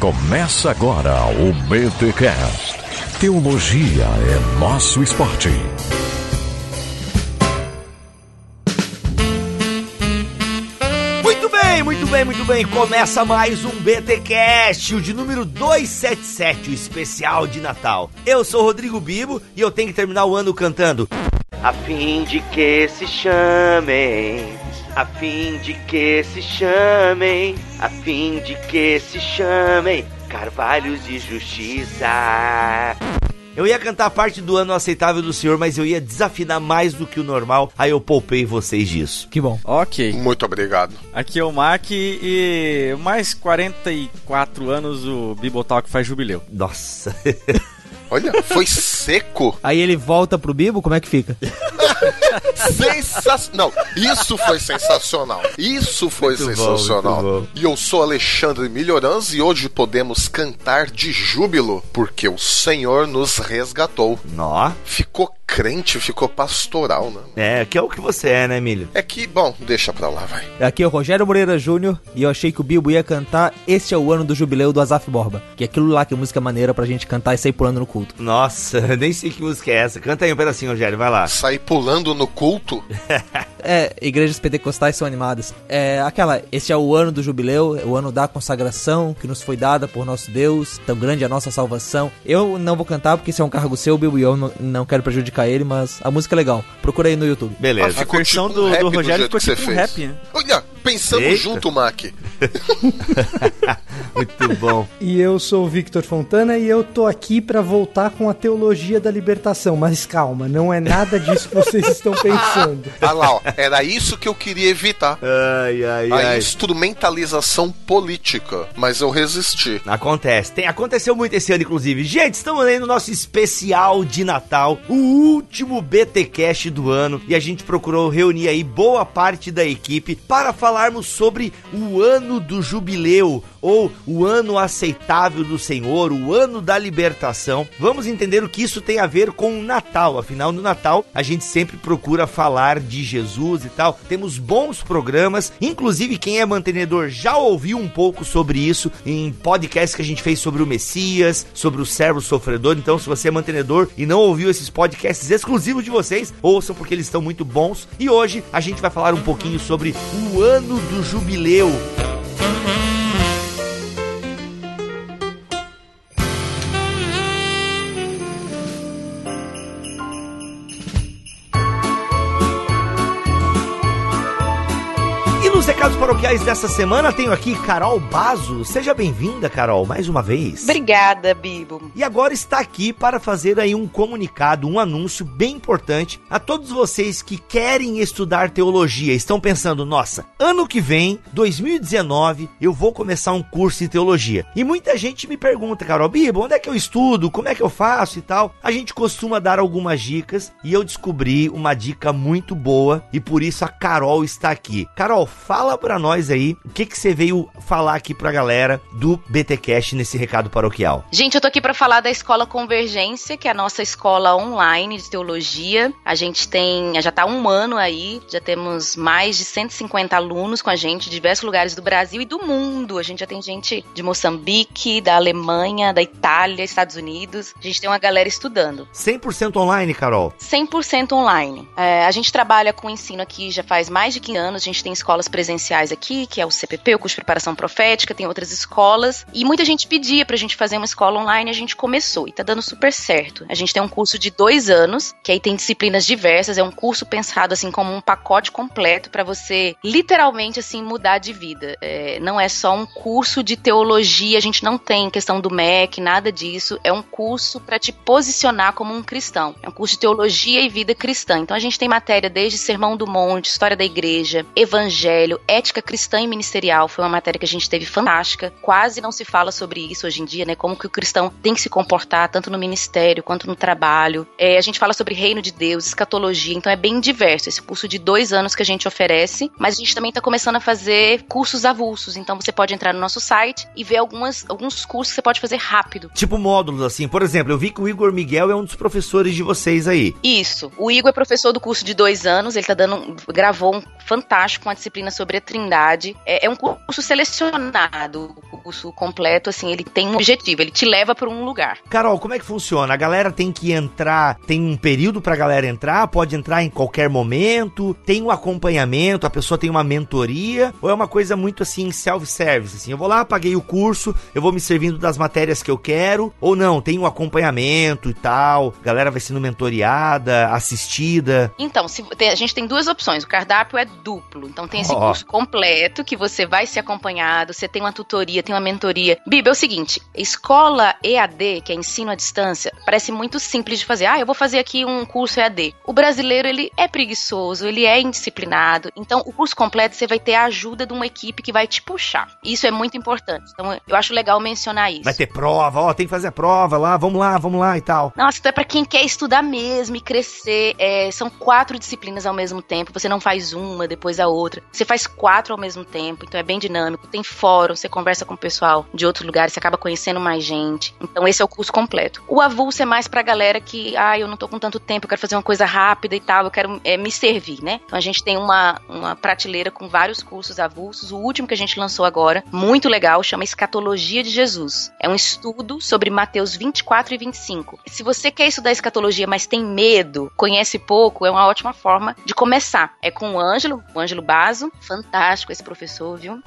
Começa agora o BTCast. Teologia é nosso esporte. Muito bem, muito bem, muito bem. Começa mais um BTcast, o de número 277, o especial de Natal. Eu sou Rodrigo Bibo e eu tenho que terminar o ano cantando a fim de que se chamem, a fim de que se chamem, a fim de que se chamem Carvalhos de Justiça. Eu ia cantar a parte do ano aceitável do senhor, mas eu ia desafinar mais do que o normal, aí eu poupei vocês disso. Que bom. Ok. Muito obrigado. Aqui é o Mac e mais 44 anos o Bibotalk faz jubileu. Nossa. Olha, foi seco. Aí ele volta pro Bibo, como é que fica? Sensacional. Não, isso foi sensacional. Isso foi Muito bom, sensacional. muito bom. E eu sou Alexandre Melhorans e hoje podemos cantar de júbilo, porque o Senhor nos resgatou. Nó. Ficou crente, ficou pastoral, né? É, que é o que você é, né, Emílio? É que, bom, deixa pra lá, vai. Aqui é o Rogério Moreira Júnior e eu achei que o Bibo ia cantar Este é o ano do jubileu do Azaf Borba. Que é aquilo lá que é música maneira pra gente cantar e sair pulando no culto. Nossa, nem sei que música é essa. Canta aí um pedacinho, Rogério, vai lá. Sair pulando no culto. É, igrejas pentecostais são animadas. É aquela, este é o ano do jubileu, é o ano da consagração que nos foi dada por nosso Deus, tão grande é a nossa salvação. Eu não vou cantar porque isso é um cargo seu, Bibo, e eu não, não quero prejudicar ele, mas a música é legal. Procura aí no YouTube. Beleza. A Ficou versão tipo do- um rap do Rogério ficou tipo você um fez. rap, né? Olha, pensamos Eita. junto, Mac. Muito bom. E eu sou o Victor Fontana e eu tô aqui pra voltar com a teologia da libertação. Mas calma, não é nada disso que vocês estão pensando. Olha lá, ó. Era isso que eu queria evitar. Ai, ai, A ai. instrumentalização política. Mas eu resisti. Acontece. Tem, aconteceu muito esse ano, inclusive. Gente, estamos aí no nosso especial de Natal, o último BTcast do ano, e a gente procurou reunir aí boa parte da equipe para falarmos sobre o ano do jubileu, ou o ano aceitável do Senhor, o ano da libertação. Vamos entender o que isso tem a ver com o Natal. Afinal, no Natal, a gente sempre procura falar de Jesus e tal. Temos bons programas, inclusive quem é mantenedor já ouviu um pouco sobre isso em podcasts que a gente fez sobre o Messias, sobre o servo sofredor. Então, se você é mantenedor e não ouviu esses podcasts exclusivos de vocês, ouçam porque eles estão muito bons. E hoje a gente vai falar um pouquinho sobre o ano do jubileu. Dessa semana, tenho aqui Carol Bazo. Seja bem-vinda, Carol, mais uma vez. Obrigada, Bibo. E agora está aqui para fazer aí um comunicado, um anúncio bem importante a todos vocês que querem estudar teologia. Estão pensando, nossa, ano que vem, 2019, eu vou começar um curso em teologia. E muita gente me pergunta, Carol, Bibo, onde é que eu estudo? Como é que eu faço e tal? A gente costuma dar algumas dicas e eu descobri uma dica muito boa e por isso a Carol está aqui. Carol, fala pra nós aí o que que você veio falar aqui pra galera do BTcast nesse recado paroquial. Gente, eu tô aqui para falar da Escola Convergência, que é a nossa escola online de teologia. A gente tem, já tá um ano aí, já temos mais de 150 alunos com a gente, de diversos lugares do Brasil e do mundo. A gente já tem gente de Moçambique, da Alemanha, da Itália, Estados Unidos. A gente tem uma galera estudando. 100% online, Carol. 100% online. É, a gente trabalha com ensino aqui já faz mais de 15 anos. A gente tem escolas presenciais aqui, que é o CPP, o curso de preparação profética, tem outras escolas. E muita gente pedia pra gente fazer uma escola online, a gente começou e tá dando super certo. A gente tem um curso de dois anos, que aí tem disciplinas diversas, é um curso pensado assim como um pacote completo pra você literalmente assim mudar de vida. É, não é só um curso de teologia, a gente não tem questão do MEC, nada disso. É um curso pra te posicionar como um cristão. É um curso de teologia e vida cristã. Então a gente tem matéria desde Sermão do Monte, História da Igreja, Evangelho, Ética Cristã e Ministerial. Foi uma matéria que a gente teve fantástica. Quase não se fala sobre isso hoje em dia, né? Como que o cristão tem que se comportar, tanto no ministério quanto no trabalho. É, a gente fala sobre reino de Deus, escatologia. Então é bem diverso esse curso de dois anos que a gente oferece. Mas a gente também está começando a fazer cursos avulsos. Então você pode entrar no nosso site e ver algumas, alguns cursos que você pode fazer rápido. Tipo módulos, assim. Por exemplo, eu vi que o Igor Miguel é um dos professores de vocês aí. Isso. O Igor é professor do curso de dois anos. Ele tá dando, gravou um fantástico, uma disciplina sobre a Trindade Trindade. É, é um curso selecionado, o curso completo, assim, ele tem um objetivo, ele te leva para um lugar. Carol, como é que funciona? A galera tem que entrar, tem um período pra galera entrar, pode entrar em qualquer momento, tem um acompanhamento, a pessoa tem uma mentoria, ou é uma coisa muito assim, self-service, assim, eu vou lá, paguei o curso, eu vou me servindo das matérias que eu quero, ou não, tem um acompanhamento e tal, a galera vai sendo mentoriada, assistida. Então, se, a gente tem duas opções. O cardápio é duplo. Então tem esse Ó. curso completo que você vai ser acompanhado, você tem uma tutoria, tem uma mentoria. Biba, é o seguinte: escola EAD, que é ensino à distância, parece muito simples de fazer. Ah, eu vou fazer aqui um curso EAD. O brasileiro, ele é preguiçoso, ele é indisciplinado. Então, o curso completo você vai ter a ajuda de uma equipe que vai te puxar. Isso é muito importante. Então, eu acho legal mencionar isso. Vai ter prova, ó, tem que fazer a prova lá, vamos lá, vamos lá e tal. Nossa, então é pra quem quer estudar mesmo e crescer. É, são quatro disciplinas ao mesmo tempo. Você não faz uma, depois a outra. Você faz quatro ao mesmo tempo. Então é bem dinâmico. Tem fórum, você conversa com o pessoal de outros lugares, você acaba conhecendo mais gente. Então esse é o curso completo. O avulso é mais pra galera que, ah, eu não tô com tanto tempo, eu quero fazer uma coisa rápida e tal, eu quero é, me servir, né? Então a gente tem uma, uma prateleira com vários cursos avulsos. O último que a gente lançou agora, muito legal, chama Escatologia de Jesus. É um estudo sobre Mateus 24 e 25. Se você quer estudar escatologia, mas tem medo, conhece pouco, é uma ótima forma de começar. É com o Ângelo, o Ângelo Basso, fantástico esse professor, viu?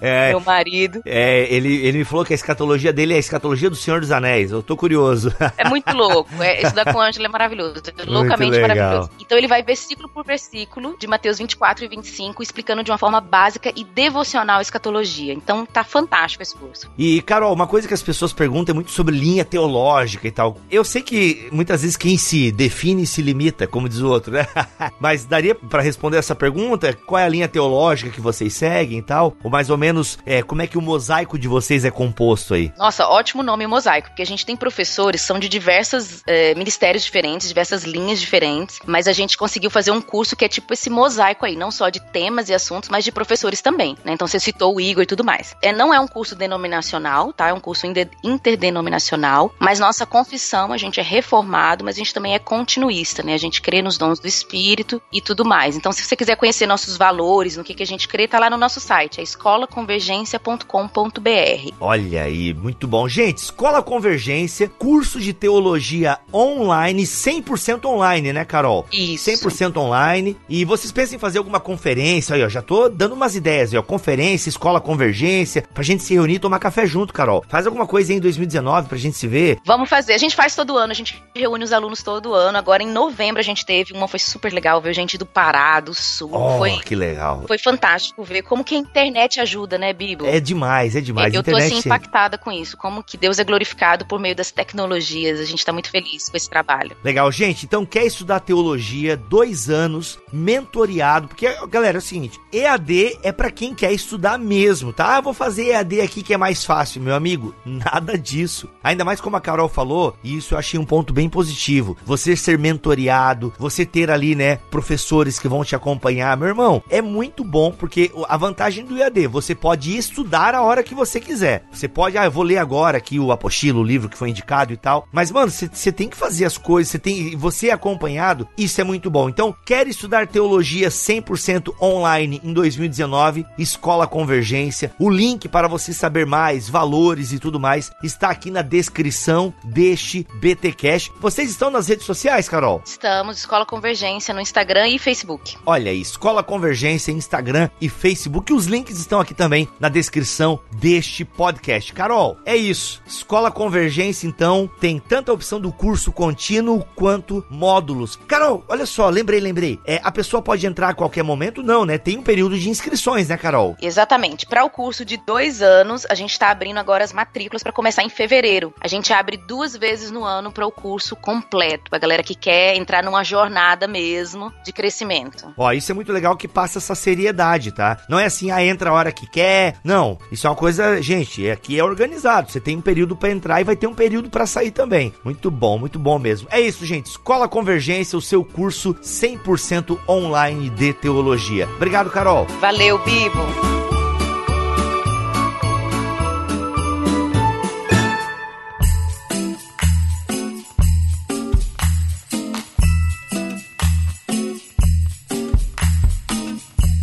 É, Meu marido. é, ele, ele me falou que a escatologia dele é a escatologia do Senhor dos Anéis. Eu tô curioso. É muito louco. É, estudar com o Ângelo é maravilhoso. É loucamente maravilhoso. Então ele vai versículo por versículo de Mateus 24 e 25, explicando de uma forma básica e devocional a escatologia. Então tá fantástico esse curso. E, Carol, uma coisa que as pessoas perguntam é muito sobre linha teológica e tal. Eu sei que muitas vezes quem se define se limita, como diz o outro, né? Mas daria pra responder essa pergunta? Qual é a linha teológica que vocês seguem e tal? Ou mais ou menos, é, como é que o mosaico de vocês é composto aí? Nossa, ótimo nome mosaico, porque a gente tem professores, são de diversos eh, ministérios diferentes, diversas linhas diferentes, mas a gente conseguiu fazer um curso que é tipo esse mosaico aí, não só de temas e assuntos, mas de professores também, né? Então você citou o Igor e tudo mais. É, não é um curso denominacional, tá? É um curso interdenominacional, mas nossa confissão, a gente é reformado, mas a gente também é continuista, né? A gente crê nos dons do Espírito e tudo mais. Então, se você quiser conhecer nossos valores, no que, que a gente crê, tá lá no nosso site, é escolaconvergência.com.br. Olha aí, muito bom. Gente, Escola Convergência, curso de teologia online, 100% online, né, Carol? Isso. 100% online. E vocês pensam em fazer alguma conferência aí, ó. Já tô dando umas ideias aí, ó. Conferência, escola convergência, pra gente se reunir e tomar café junto, Carol. Faz alguma coisa aí em 2019 pra gente se ver. Vamos fazer. A gente faz todo ano, a gente reúne os alunos todo ano. Agora em novembro a gente teve uma, foi super legal, ver gente do Pará, do Sul. Oh, Foi, que legal. Foi fantástico ver como que a internet ajuda, né, Bibo? É demais, é demais. Eu tô Internet, assim impactada com isso, como que Deus é glorificado por meio das tecnologias. A gente tá muito feliz com esse trabalho. Legal, gente. Então, quer estudar teologia, dois anos, mentoriado, porque, galera, é o seguinte: EAD é pra quem quer estudar mesmo, tá? Ah, vou fazer EAD aqui que é mais fácil, meu amigo. Nada disso. Ainda mais como a Carol falou, e isso eu achei um ponto bem positivo. Você ser mentoriado, você ter ali, né, professores que vão te acompanhar. Meu irmão, é muito bom, porque a vantagem do EAD, você pode estudar a hora que você quiser. Você pode, ah, eu vou ler agora aqui o apostilo, o livro que foi indicado e tal. Mas, mano, você você tem que fazer as coisas, você tem, você é acompanhado, isso é muito bom. Então, quer estudar teologia 100% online em 2019? Escola Convergência. O link para você saber mais, valores e tudo mais, está aqui na descrição deste BTcast. Vocês estão nas redes sociais, Carol? Estamos, Escola Convergência, no Instagram e Facebook. Olha aí, Escola Convergência, Instagram e Facebook. Os links estão aqui também na descrição deste podcast. Carol, é isso. Escola Convergência, então, tem tanta opção do curso contínuo quanto módulos. Carol, olha só, lembrei, lembrei. É, a pessoa pode entrar a qualquer momento? Não, né? Tem um período de inscrições, né, Carol? Exatamente. Para o curso de dois anos, a gente está abrindo agora as matrículas para começar em fevereiro. A gente abre duas vezes no ano para o curso completo, para galera que quer entrar numa jornada mesmo de crescimento. Ó, isso é muito legal que passa essa seriedade, tá? Não é assim, ah, entra a hora que quer. Não, isso é uma coisa, gente, aqui é organizado. Você tem um período pra entrar e vai ter um período pra sair também. Muito bom, muito bom mesmo. É isso, gente. Escola Convergência, o seu curso 100% online de teologia. Obrigado, Carol. Valeu, Bibo!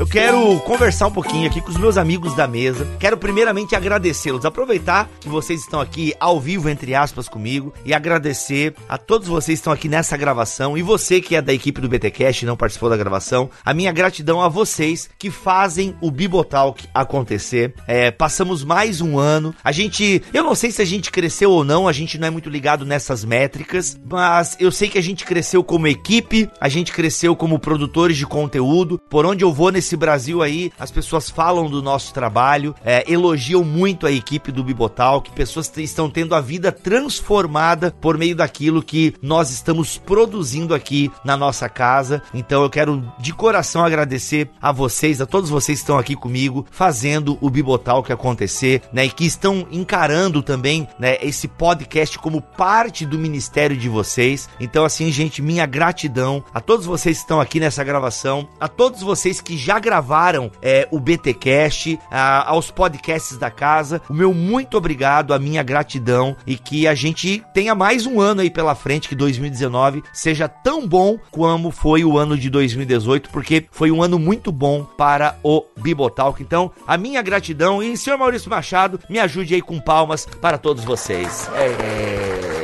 Eu quero conversar um pouquinho aqui com os meus amigos da mesa. Quero primeiramente agradecê-los, aproveitar que vocês estão aqui ao vivo, entre aspas, comigo, e agradecer a todos vocês que estão aqui nessa gravação e você que é da equipe do BTcast e não participou da gravação. A minha gratidão a vocês que fazem o Bibotalk acontecer. É, passamos mais um ano. A gente, eu não sei se a gente cresceu ou não, a gente não é muito ligado nessas métricas, mas eu sei que a gente cresceu como equipe, a gente cresceu como produtores de conteúdo. Por onde eu vou nesse Brasil aí, as pessoas falam do nosso trabalho, é, elogiam muito a equipe do Bibotal, que pessoas estão tendo a vida transformada por meio daquilo que nós estamos produzindo aqui na nossa casa. Então eu quero de coração agradecer a vocês, a todos vocês que estão aqui comigo, fazendo o Bibotal que acontecer, né? E que estão encarando também, né, esse podcast como parte do ministério de vocês. Então, assim, gente, minha gratidão a todos vocês que estão aqui nessa gravação, a todos vocês que já gravaram é, o BTcast, a, aos podcasts da casa. O meu muito obrigado, a minha gratidão e que a gente tenha mais um ano aí pela frente, que 2019 seja tão bom como foi o ano de 2018, porque foi um ano muito bom para o Bibotalk. Então, a minha gratidão e, senhor Maurício Machado, me ajude aí com palmas para todos vocês. É...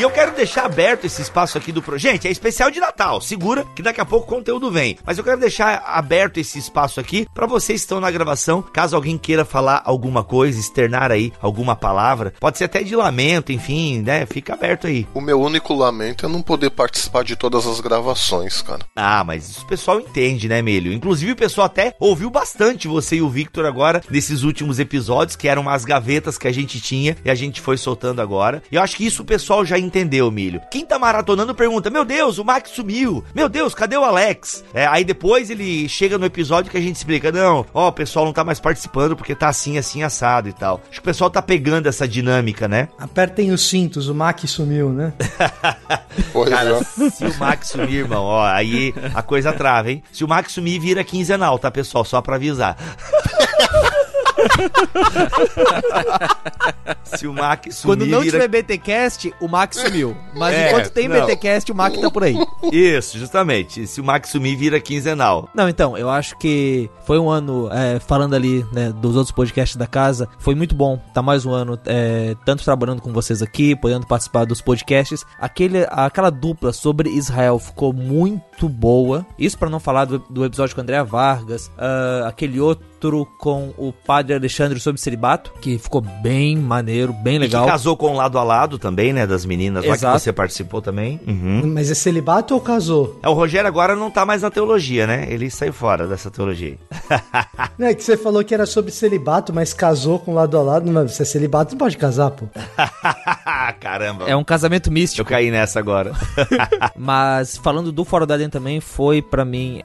E eu quero deixar aberto esse espaço aqui do projeto. Gente, é especial de Natal. Segura que daqui a pouco o conteúdo vem. Mas eu quero deixar aberto esse espaço aqui para vocês que estão na gravação. Caso alguém queira falar alguma coisa, externar aí alguma palavra, pode ser até de lamento, enfim, né? Fica aberto aí. O meu único lamento é não poder participar de todas as gravações, cara. Ah, mas isso o pessoal entende, né, Melho? Inclusive o pessoal até ouviu bastante você e o Victor agora nesses últimos episódios, que eram umas gavetas que a gente tinha e a gente foi soltando agora. E eu acho que isso o pessoal já entendeu, Milho. Quem tá maratonando pergunta: Meu Deus, o Max sumiu. Meu Deus, cadê o Alex? É, aí depois ele chega no episódio que a gente explica: Não, ó, o pessoal não tá mais participando porque tá assim, assim, assado e tal. Acho que o pessoal tá pegando essa dinâmica, né? Apertem os cintos, o Mac sumiu, né? Pois Cara, é. se o Max sumir, irmão, ó, aí a coisa trava, hein? Se o Max sumir, vira quinzenal, tá, pessoal? Só pra avisar. se o Max sumir, Quando não tiver BTcast, o Max sumiu. Mas É, enquanto tem não. BTcast, o Mac tá por aí. Isso, justamente. Se o Max sumir, vira quinzenal. Não, então, eu acho que foi um ano, é, falando ali, né, dos outros podcasts da casa, foi muito bom. Tá mais um ano, é, tanto trabalhando com vocês aqui, podendo participar dos podcasts. Aquele, aquela dupla sobre Israel ficou muito boa. Isso pra não falar do, do episódio com a Andrea Vargas, ah, aquele outro com o padre Alexandre sobre celibato, que ficou bem maneiro, bem E legal. que casou com o lado a lado também, né? Das meninas lá que Exato. você participou também. Uhum. Mas é celibato ou casou? É, o Rogério agora não tá mais na teologia, né? Ele saiu fora dessa teologia. Não, é que você falou que era sobre celibato, mas casou com lado a lado. Mas se é celibato, não pode casar, pô. Caramba. É um casamento Eu místico. caí nessa agora. Mas falando do Fora da Éden também, foi pra mim,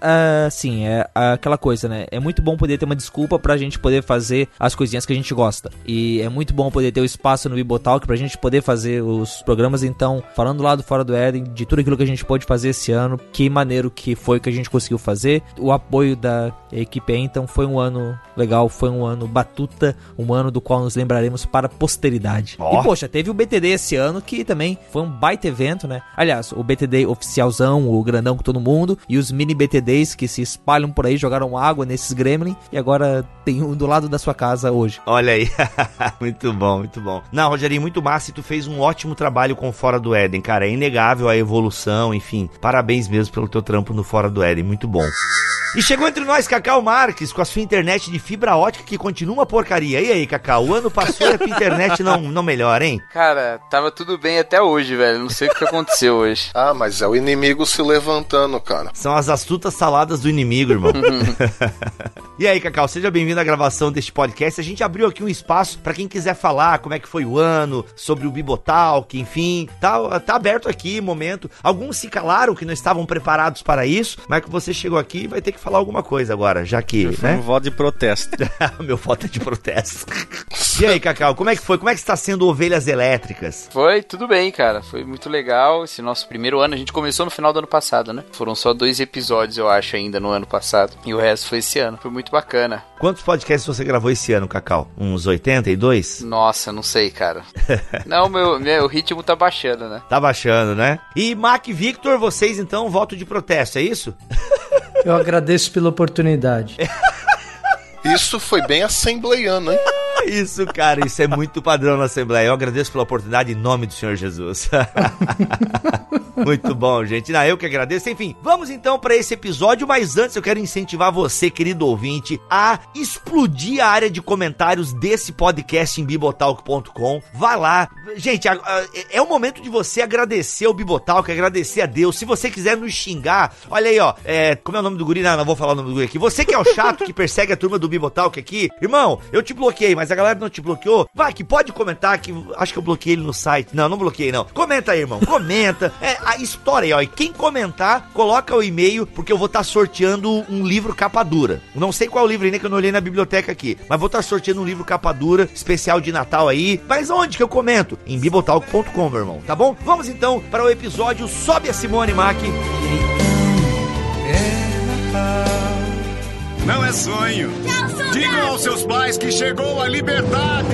assim, é aquela coisa, né? É muito bom poder ter uma desculpa pra gente poder fazer as coisinhas que a gente gosta. E é muito bom poder ter o espaço no Bibotalk pra gente poder fazer os programas. Então, falando lá do Fora do Éden, de tudo aquilo que a gente pôde fazer esse ano, que maneiro que foi que a gente conseguiu fazer. O apoio da equipe aí, então foi um ano legal, foi um ano batuta, um ano do qual nos lembraremos para a posteridade. Ó. E poxa, teve o BTD esse ano que também foi um baita evento, né? Aliás, o BTD oficialzão, o grandão com todo mundo, e os mini BTDs que se espalham por aí, jogaram água nesses gremlin, e agora tem um do lado da sua casa hoje. Olha aí. muito bom, muito bom. Não, Rogerinho, muito massa e tu fez um ótimo trabalho com o Fora do Éden, cara. É inegável a evolução, enfim. Parabéns mesmo pelo teu trampo no Fora do Éden, muito bom. E chegou entre nós Cacau Marques com a sua internet de fibra ótica que continua uma porcaria. E aí, Cacau, o ano passou e a tua internet não, não melhora, hein? Cara, tava tudo bem até hoje, velho. Não sei o que aconteceu hoje. Ah, mas é o inimigo se levantando, cara. São as astutas saladas do inimigo, irmão. e aí, Cacau, seja bem-vindo à gravação deste podcast. A gente abriu aqui um espaço pra quem quiser falar como é que foi o ano, sobre o Bibotalk, enfim. Tá, tá aberto aqui, momento. Alguns se calaram que não estavam preparados para isso, mas que você chegou aqui e vai ter que falar alguma coisa agora, já que, Foi um né? voto de protesto. Meu voto é de protesto. e aí, Cacau, como é que foi? Como é que está sendo Ovelhas Elétricas? Foi tudo bem, cara. Foi muito legal. Esse nosso primeiro ano, a gente começou no final do ano passado, né? Foram só dois episódios, eu acho, ainda no ano passado. E o resto foi esse ano. Foi muito bacana. Quantos podcasts você gravou esse ano, Cacau? Uns 82? Nossa, não sei, cara. não, meu, meu ritmo tá baixando, né? Tá baixando, né? E Mac e Victor, vocês então, voto de protesto, é isso? Eu agradeço pela oportunidade. Isso foi bem assembleiano, hein? Isso, cara, isso é muito padrão na Assembleia. Eu agradeço pela oportunidade em nome do Senhor Jesus. muito bom, gente. Não, eu que agradeço. Enfim, vamos então para esse episódio, mas antes eu quero incentivar você, querido ouvinte, a explodir a área de comentários desse podcast em bibotalk.com. Vá lá. Gente, é o momento de você agradecer o Bibotalk, agradecer a Deus. Se você quiser nos xingar, olha aí, ó. É, como é o nome do guri? Não, não vou falar o nome do guri aqui. Você que é o chato que persegue a turma do Bibotalk aqui, irmão, eu te bloqueei, mas a galera não te bloqueou. Vai, que pode comentar que acho que eu bloqueei ele no site. Não, não bloqueei não. Comenta aí, irmão. Comenta. É a história aí, ó. E quem comentar, coloca o e-mail, porque eu vou estar sorteando um livro capa dura. Não sei qual livro ainda que eu não olhei na biblioteca aqui, mas vou estar sorteando um livro capa dura especial de Natal aí. Mas onde que eu comento? Em bibotalk.com, meu irmão, tá bom? Vamos então para o episódio Sobe a Simone Mack. Não é sonho. Digam aos seus pais que chegou a liberdade.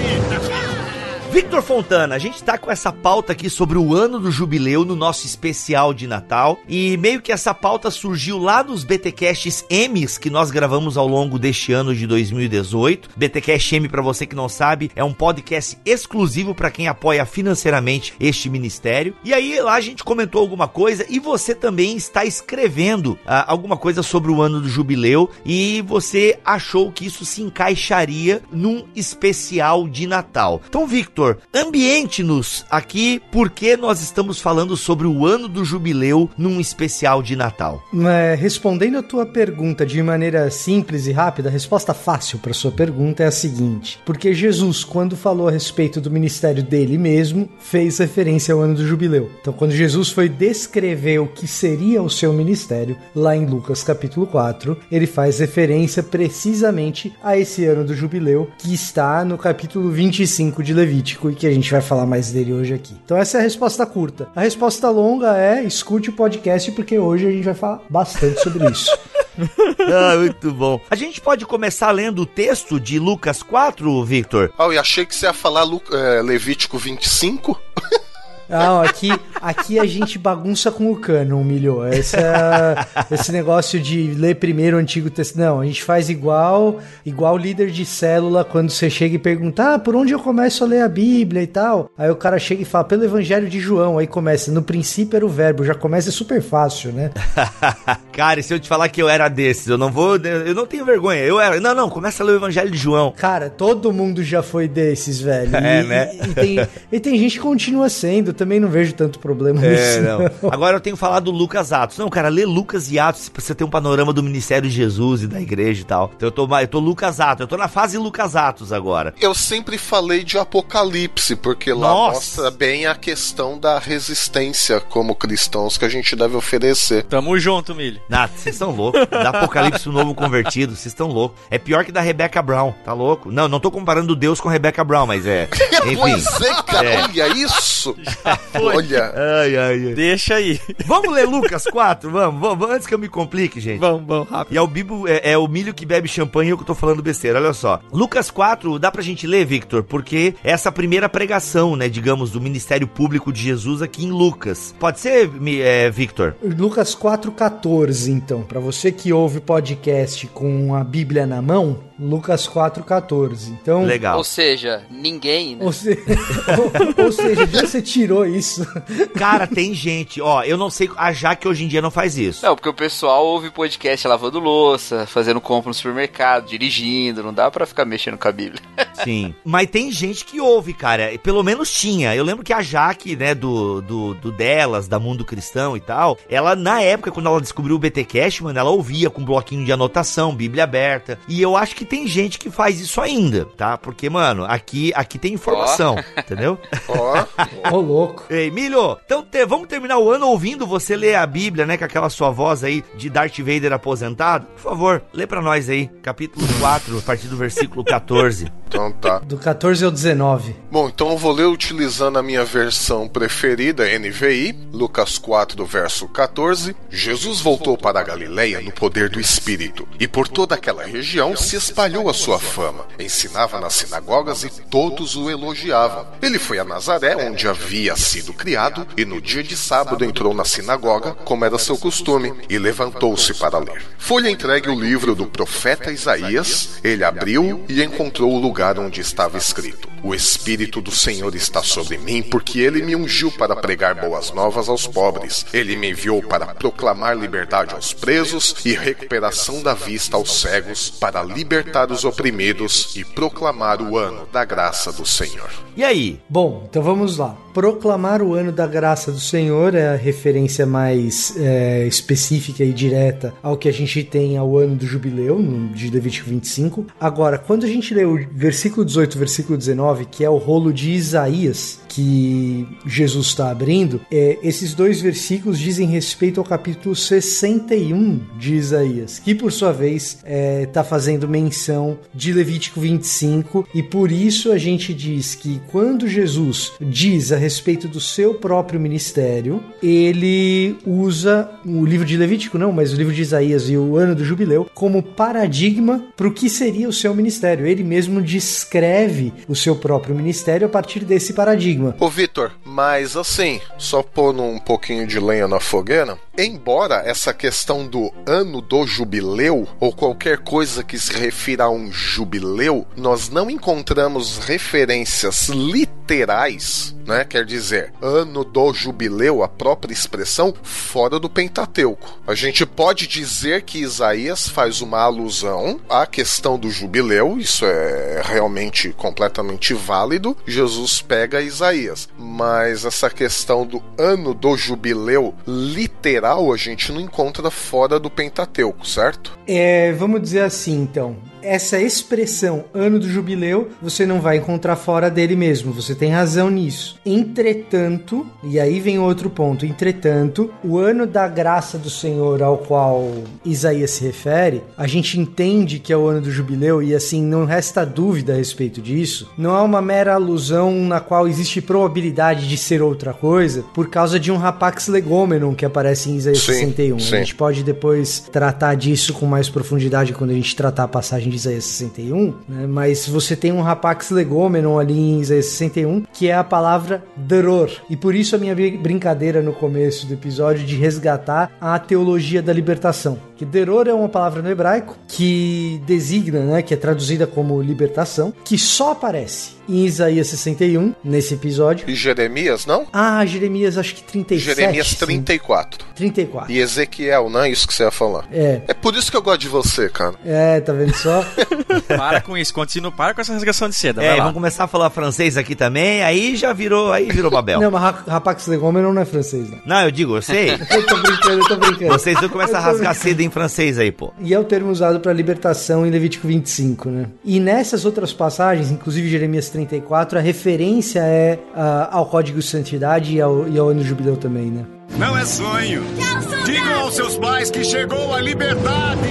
Victor Fontana, a gente tá com essa pauta aqui sobre o ano do jubileu no nosso especial de Natal e meio que essa pauta surgiu lá nos BTcasts M's que nós gravamos ao longo deste ano de 2018. BTcast M, pra você que não sabe, é um podcast exclusivo pra quem apoia financeiramente este ministério. E aí lá a gente comentou alguma coisa e você também está escrevendo ah, alguma coisa sobre o ano do jubileu e você achou que isso se encaixaria num especial de Natal. Então, Victor, ambiente-nos aqui porque nós estamos falando sobre o ano do jubileu num especial de Natal. É, respondendo a tua pergunta de maneira simples e rápida, a resposta fácil para sua pergunta é a seguinte: porque Jesus, quando falou a respeito do ministério dele mesmo, fez referência ao ano do jubileu. Então, quando Jesus foi descrever o que seria o seu ministério, lá em Lucas capítulo 4, ele faz referência precisamente a esse ano do jubileu que está no capítulo 25 de Levítico e que a gente vai falar mais dele hoje aqui. Então, essa é a resposta curta. A resposta longa é escute o podcast porque hoje a gente vai falar bastante sobre isso. ah, muito bom. A gente pode começar lendo o texto de Lucas 4, Victor? Oh, e achei que você ia falar Lu- é, Levítico 25. Não, aqui, aqui a gente bagunça com o cano, milho. Essa, esse negócio de ler primeiro o Antigo Testamento. Não, a gente faz igual, igual líder de célula quando você chega e pergunta: ah, por onde eu começo a ler a Bíblia e tal? Aí o cara chega e fala, pelo Evangelho de João. Aí começa, no princípio era o verbo, já começa é super fácil, né? Cara, e se eu te falar que eu era desses, eu não vou. Eu não tenho vergonha. Eu era. Não, não, começa a ler o Evangelho de João. Cara, todo mundo já foi desses, velho. É, e, né? E, e tem, e tem gente que continua sendo, também não vejo tanto problema É, nisso. não. Agora eu tenho falado do Lucas Atos. Não, cara, lê Lucas e Atos pra você ter um panorama do ministério de Jesus e da igreja e tal. Então eu tô, eu tô Lucas Atos, eu tô na fase Lucas Atos agora. Eu sempre falei de Apocalipse, porque lá Nossa. mostra bem a questão da resistência como cristãos que a gente deve oferecer. Tamo junto, Milho. Ah, vocês estão loucos. Da Apocalipse o novo convertido, vocês estão loucos. É pior que da Rebecca Brown, tá louco? Não, não tô comparando Deus com Rebecca Brown, mas é. Enfim. Pois é, cara, É. olha isso! Olha, Ai, ai, ai. Deixa aí. Vamos ler Lucas 4? Vamos, vamos, antes que eu me complique, gente. Vamos, vamos, rápido. E é o, bibo, é, é o milho que bebe champanhe e eu que tô falando besteira, olha só. Lucas 4, dá pra gente ler, Victor? Porque é essa primeira pregação, né, digamos, do ministério público de Jesus aqui em Lucas. Pode ser, é, Victor? Lucas 4,14, então. Pra você que ouve podcast com a Bíblia na mão, Lucas 4,14. Então. Legal. Ou seja, ninguém, né? Ou, se- ou- ou seja, de onde você tirou isso? Cara, tem gente, ó, eu não sei, a Jaque hoje em dia não faz isso. Não, porque o pessoal ouve podcast lavando louça, fazendo compra no supermercado, dirigindo, não dá pra ficar mexendo com a Bíblia. Sim. Mas tem gente que ouve, cara. Pelo menos tinha. Eu lembro que a Jaque, né, do, do, do delas, da Mundo Cristão e tal, ela, na época, quando ela descobriu o BTcast, mano, ela ouvia com um bloquinho de anotação, Bíblia aberta. E eu acho que tem gente que faz isso ainda, tá? Porque, mano, aqui, aqui tem informação, entendeu? ó, Ô, louco. Ei, Milho, então te- vamos terminar o ano ouvindo você ler a Bíblia, né, com aquela sua voz aí de Darth Vader aposentado. Por favor, lê pra nós aí, capítulo 4, a partir do versículo 14. então tá. Do 14 ao 19. Bom, então eu vou ler utilizando a minha versão preferida, NVI, Lucas 4, verso 14. Jesus voltou para a Galileia no poder do Espírito, e por toda aquela região se espalhou a sua fama. Ensinava nas sinagogas e todos o elogiavam. Ele foi a Nazaré, onde havia sido criado, e no dia de sábado entrou na sinagoga, como era seu costume, e levantou-se para ler. Foi-lhe entregue o livro do profeta Isaías, ele abriu e encontrou o lugar onde estava escrito: O Espírito do Senhor está sobre mim, porque ele me ungiu para pregar boas novas aos pobres. Ele me enviou para proclamar liberdade aos presos e recuperação da vista aos cegos, para libertar os oprimidos e proclamar o ano da graça do Senhor. E aí? Bom, então vamos lá. Proclamar o ano da graça do Senhor é a referência mais é, específica e direta ao que a gente tem ao ano do jubileu, de Levítico 25. Agora, quando a gente lê o versículo 18 versículo 19, que é o rolo de Isaías, que Jesus está abrindo, é, esses dois versículos dizem respeito ao capítulo 61 de Isaías, que por sua vez está fazendo menção de Levítico 25, e por isso a gente diz que quando Jesus diz a respeito do seu próprio ministério, ele usa o livro de Levítico, não, mas o livro de Isaías e o ano do jubileu como paradigma para o que seria o seu ministério. Ele mesmo descreve o seu próprio ministério a partir desse paradigma. Ô Vitor, mas assim, só pondo um pouquinho de lenha na fogueira, embora essa questão do ano do jubileu ou qualquer coisa que se refira a um jubileu, nós não encontramos referências literais, né? Quer dizer, ano do jubileu, a própria expressão, fora do Pentateuco. A gente pode dizer que Isaías faz uma alusão à questão do jubileu, isso é realmente completamente válido. Jesus pega Isaías, mas essa questão do ano do jubileu literal a gente não encontra fora do Pentateuco, certo? É, vamos dizer assim, então essa expressão ano do jubileu você não vai encontrar fora dele mesmo, você tem razão nisso. Entretanto, e aí vem outro ponto, entretanto, o ano da graça do Senhor ao qual Isaías se refere, a gente entende que é o ano do jubileu e assim não resta dúvida a respeito disso. Não é uma mera alusão na qual existe probabilidade de ser outra coisa por causa de um rapax legomenon que aparece em Isaías sim, 61. Sim. A gente pode depois tratar disso com mais profundidade quando a gente tratar a passagem de Isaías 61, né? mas você tem um rapax legomenon ali em Isaías 61, que é a palavra doror. E por isso a minha brincadeira no começo do episódio de resgatar a teologia da libertação. Que deror é uma palavra no hebraico que designa, né, que é traduzida como libertação, que só aparece em Isaías 61, nesse episódio. E Jeremias, não? Ah, Jeremias acho que 37. Jeremias 34. Sim. 34. E Ezequiel, não é isso que você ia falar. É. É por isso que eu gosto de você, cara. É, tá vendo só? para com isso, continua, para com essa rasgação de seda. É, vamos começar a falar francês aqui também, aí já virou, aí virou Babel. não, mas Rapax Legomenon não é francês, não. Não, eu digo, eu sei. eu tô brincando, eu tô brincando. Vocês não começam a rasgar seda em francês aí, pô. E é o termo usado para libertação em Levítico 25, né? E nessas outras passagens, inclusive Jeremias 34, a referência é uh, ao Código de Santidade e ao, e ao Ano Jubileu também, né? Não é sonho. Digam aos seus pais que chegou a liberdade.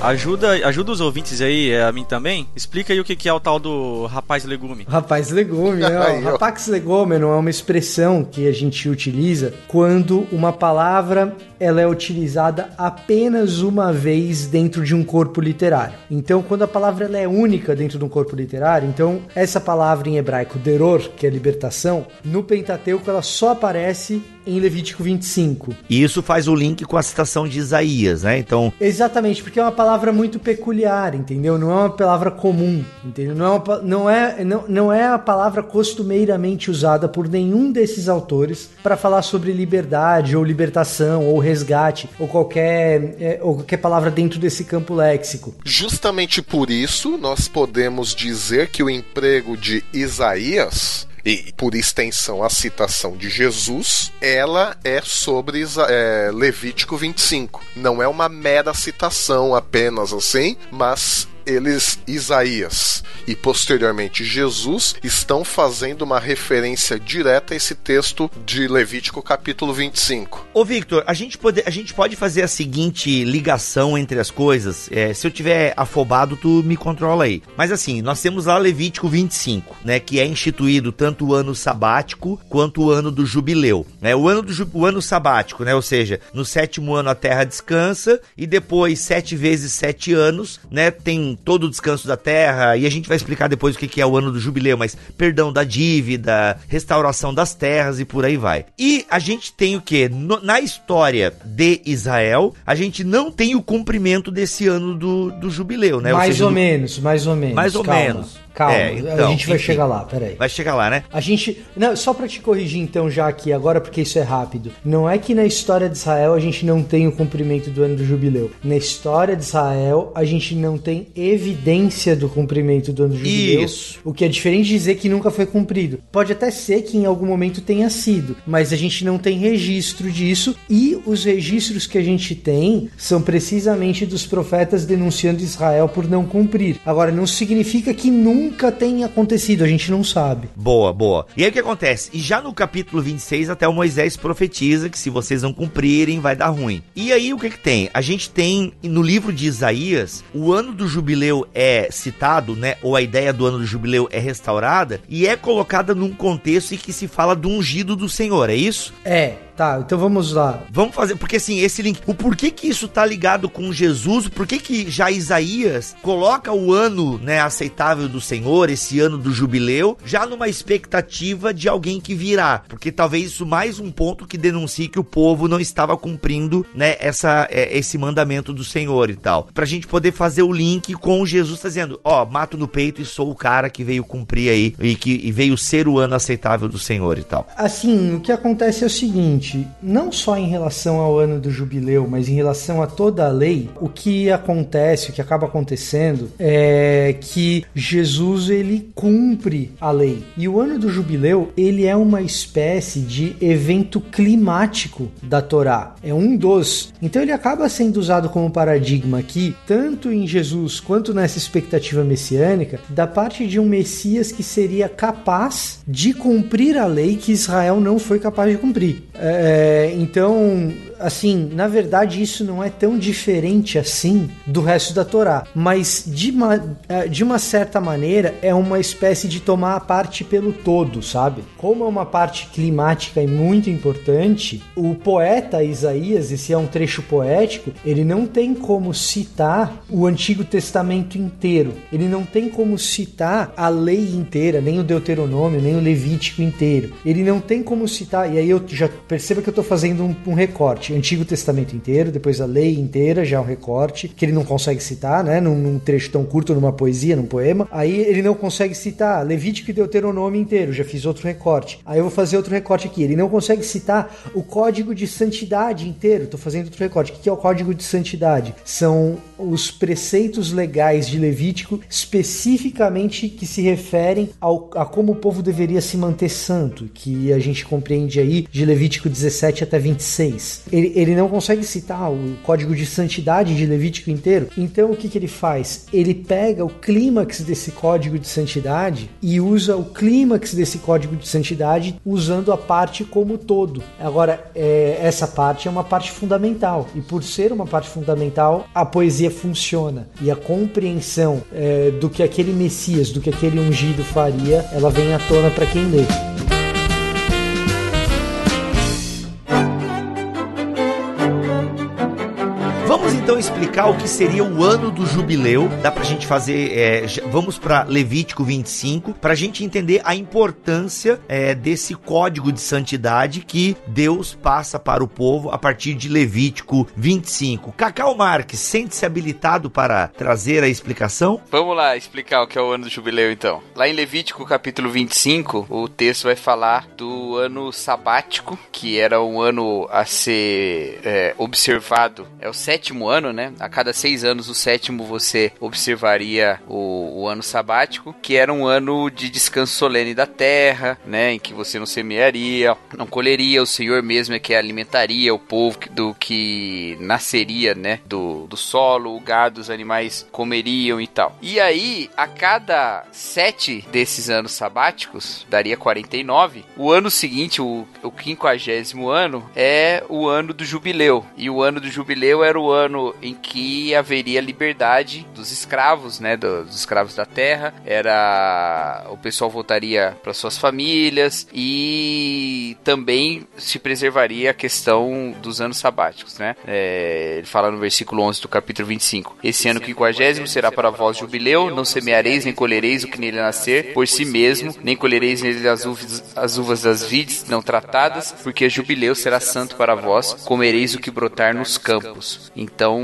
Ajuda, ajuda os ouvintes aí, a mim também. Explica aí o que é o tal do rapaz legume. Rapaz legume, né? Rapax legômeno é uma expressão que a gente utiliza quando uma palavra ela é utilizada apenas uma vez dentro de um corpo literário. Então, quando a palavra ela é única dentro de um corpo literário, então essa palavra em hebraico deror, que é libertação, no Pentateuco ela só aparece em Levítico 25. E isso faz o link com a citação de Isaías, né? Então, exatamente, porque é uma palavra muito peculiar, entendeu? Não é uma palavra comum, entendeu? Não é, uma, não é, não, não é a palavra costumeiramente usada por nenhum desses autores para falar sobre liberdade ou libertação ou resgate ou qualquer, é, ou qualquer palavra dentro desse campo léxico. Justamente por isso, nós podemos dizer que o emprego de Isaías e por extensão a citação de Jesus, ela é sobre é, Levítico 25. Não é uma mera citação apenas assim, mas eles, Isaías e posteriormente Jesus, estão fazendo uma referência direta a esse texto de Levítico capítulo 25. Ô Victor, a gente pode, a gente pode fazer a seguinte ligação entre as coisas. É, se eu tiver afobado, tu me controla aí. Mas assim, nós temos lá Levítico 25, né? Que é instituído tanto o ano sabático quanto o ano do jubileu. Né? O, ano do o ano sabático, né? Ou seja, no sétimo ano a terra descansa e depois, sete vezes sete anos, né? Tem tem todo o descanso da terra, e a gente vai explicar depois o que é o ano do jubileu, mas perdão da dívida, restauração das terras e por aí vai. E a gente tem o que? Na história de Israel, a gente não tem o cumprimento desse ano do, do jubileu, né? Mais seja, ou do- menos, mais ou menos. Mais ou Calma, menos. Calma, É, então, a gente vai enfim. chegar lá, peraí. Vai chegar lá, né? A gente. Não, só pra te corrigir então, já aqui agora, porque isso é rápido. Não é que na história de Israel a gente não tem o cumprimento do ano do jubileu. Na história de Israel, a gente não tem evidência do cumprimento do ano do jubileu. Isso. O que é diferente de dizer que nunca foi cumprido. Pode até ser que em algum momento tenha sido, mas a gente não tem registro disso. E os registros que a gente tem são precisamente dos profetas denunciando Israel por não cumprir. Agora, não significa que nunca tenha acontecido, a gente não sabe. Boa, boa. E aí o que acontece? E já no capítulo 26, até o Moisés profetiza que se vocês não cumprirem, vai dar ruim. E aí o que que tem? A gente tem no livro de Isaías, o ano do jubileu é citado, né? Ou a ideia do ano do jubileu é restaurada e é colocada num contexto em que se fala do ungido do Senhor, é isso? É, tá, então vamos lá. Vamos fazer, porque assim, esse link, o porquê que isso tá ligado com Jesus, por que que já Isaías coloca o ano, né, aceitável do Senhor, esse ano do jubileu, já numa expectativa de alguém que virá, porque talvez isso mais um ponto que denuncie que o povo não estava cumprindo, né, essa, é, esse mandamento do Senhor e tal. Pra gente poder fazer o link com Jesus tá dizendo, ó, mato no peito e sou o cara que veio cumprir aí, e que e veio ser o ano aceitável do Senhor e tal. Assim, o que acontece é o seguinte: não só em relação ao ano do jubileu, mas em relação a toda a lei, o que acontece, o que acaba acontecendo é que Jesus ele cumpre a lei. E o ano do jubileu, ele é uma espécie de evento climático da Torá. É um dos. Então ele acaba sendo usado como paradigma aqui, tanto em Jesus quanto nessa expectativa messiânica, da parte de um Messias que seria capaz de cumprir a lei que Israel não foi capaz de cumprir. É, então, assim, na verdade, isso não é tão diferente assim do resto da Torá, mas de uma, eh, de uma certa maneira é uma espécie de tomar a parte pelo todo, sabe? Como é uma parte climática e muito importante, o poeta Isaías, esse é um trecho poético, ele não tem como citar o Antigo Testamento inteiro, ele não tem como citar a lei inteira, nem o Deuteronômio, nem o Levítico inteiro, ele não tem como citar, e aí eu já perceba que eu tô fazendo um, um recorte, Antigo Testamento inteiro, depois a lei inteira, já é um recorte, que ele não consegue citar, né, num, num trecho tão curto, numa poesia, num poema, aí ele não consegue citar Levítico e Deuteronômio inteiro, já fiz outro recorte, aí eu vou fazer outro recorte aqui, ele não consegue citar o Código de Santidade inteiro, tô fazendo outro recorte, o que é o Código de Santidade? São os preceitos legais de Levítico, especificamente que se referem ao, a como o povo deveria se manter santo, que a gente compreende aí de Levítico 17 até 26. Ele, ele não consegue citar o código de santidade de Levítico inteiro, então o que, que ele faz? Ele pega o clímax desse código de santidade e usa o clímax desse código de santidade usando a parte como todo. Agora, é, essa parte é uma parte fundamental, e por ser uma parte fundamental, a poesia funciona e a compreensão é, do que aquele Messias, do que aquele ungido faria, ela vem à tona para quem lê. Então explicar o que seria o ano do jubileu. Dá pra gente fazer. é, vamos pra Levítico 25, pra gente entender a importância é, desse código de santidade que Deus passa para o povo a partir de Levítico 25. Cacau Marques, sente-se habilitado para trazer a explicação? Vamos lá explicar o que é o ano do jubileu então. Lá em Levítico capítulo 25, o texto vai falar do ano sabático, que era um ano a ser é, observado. É o sétimo ano, né? A cada seis anos, o sétimo você observaria o, o ano sabático, que era um ano de descanso solene da terra, né? Em que você não semearia, não colheria, o Senhor mesmo é que alimentaria o povo do que nasceria, né? Do, do solo, o gado, os animais comeriam e tal. E aí, a cada sete desses anos sabáticos, daria 49, o ano seguinte, o, o quinquagésimo ano, é o ano do jubileu. E o ano do jubileu era o ano em que haveria liberdade dos escravos, né, dos escravos da terra. Era o pessoal voltaria para suas famílias e também se preservaria a questão dos anos sabáticos, né? É, ele fala no versículo 11 do capítulo 25: Esse ano quinquagésimo será para vós jubileu, não semeareis nem colhereis o que nele nascer por si mesmo, nem colhereis nele as uvas, as uvas das vides não tratadas, porque jubileu será santo para vós, comereis o que brotar nos campos. Então,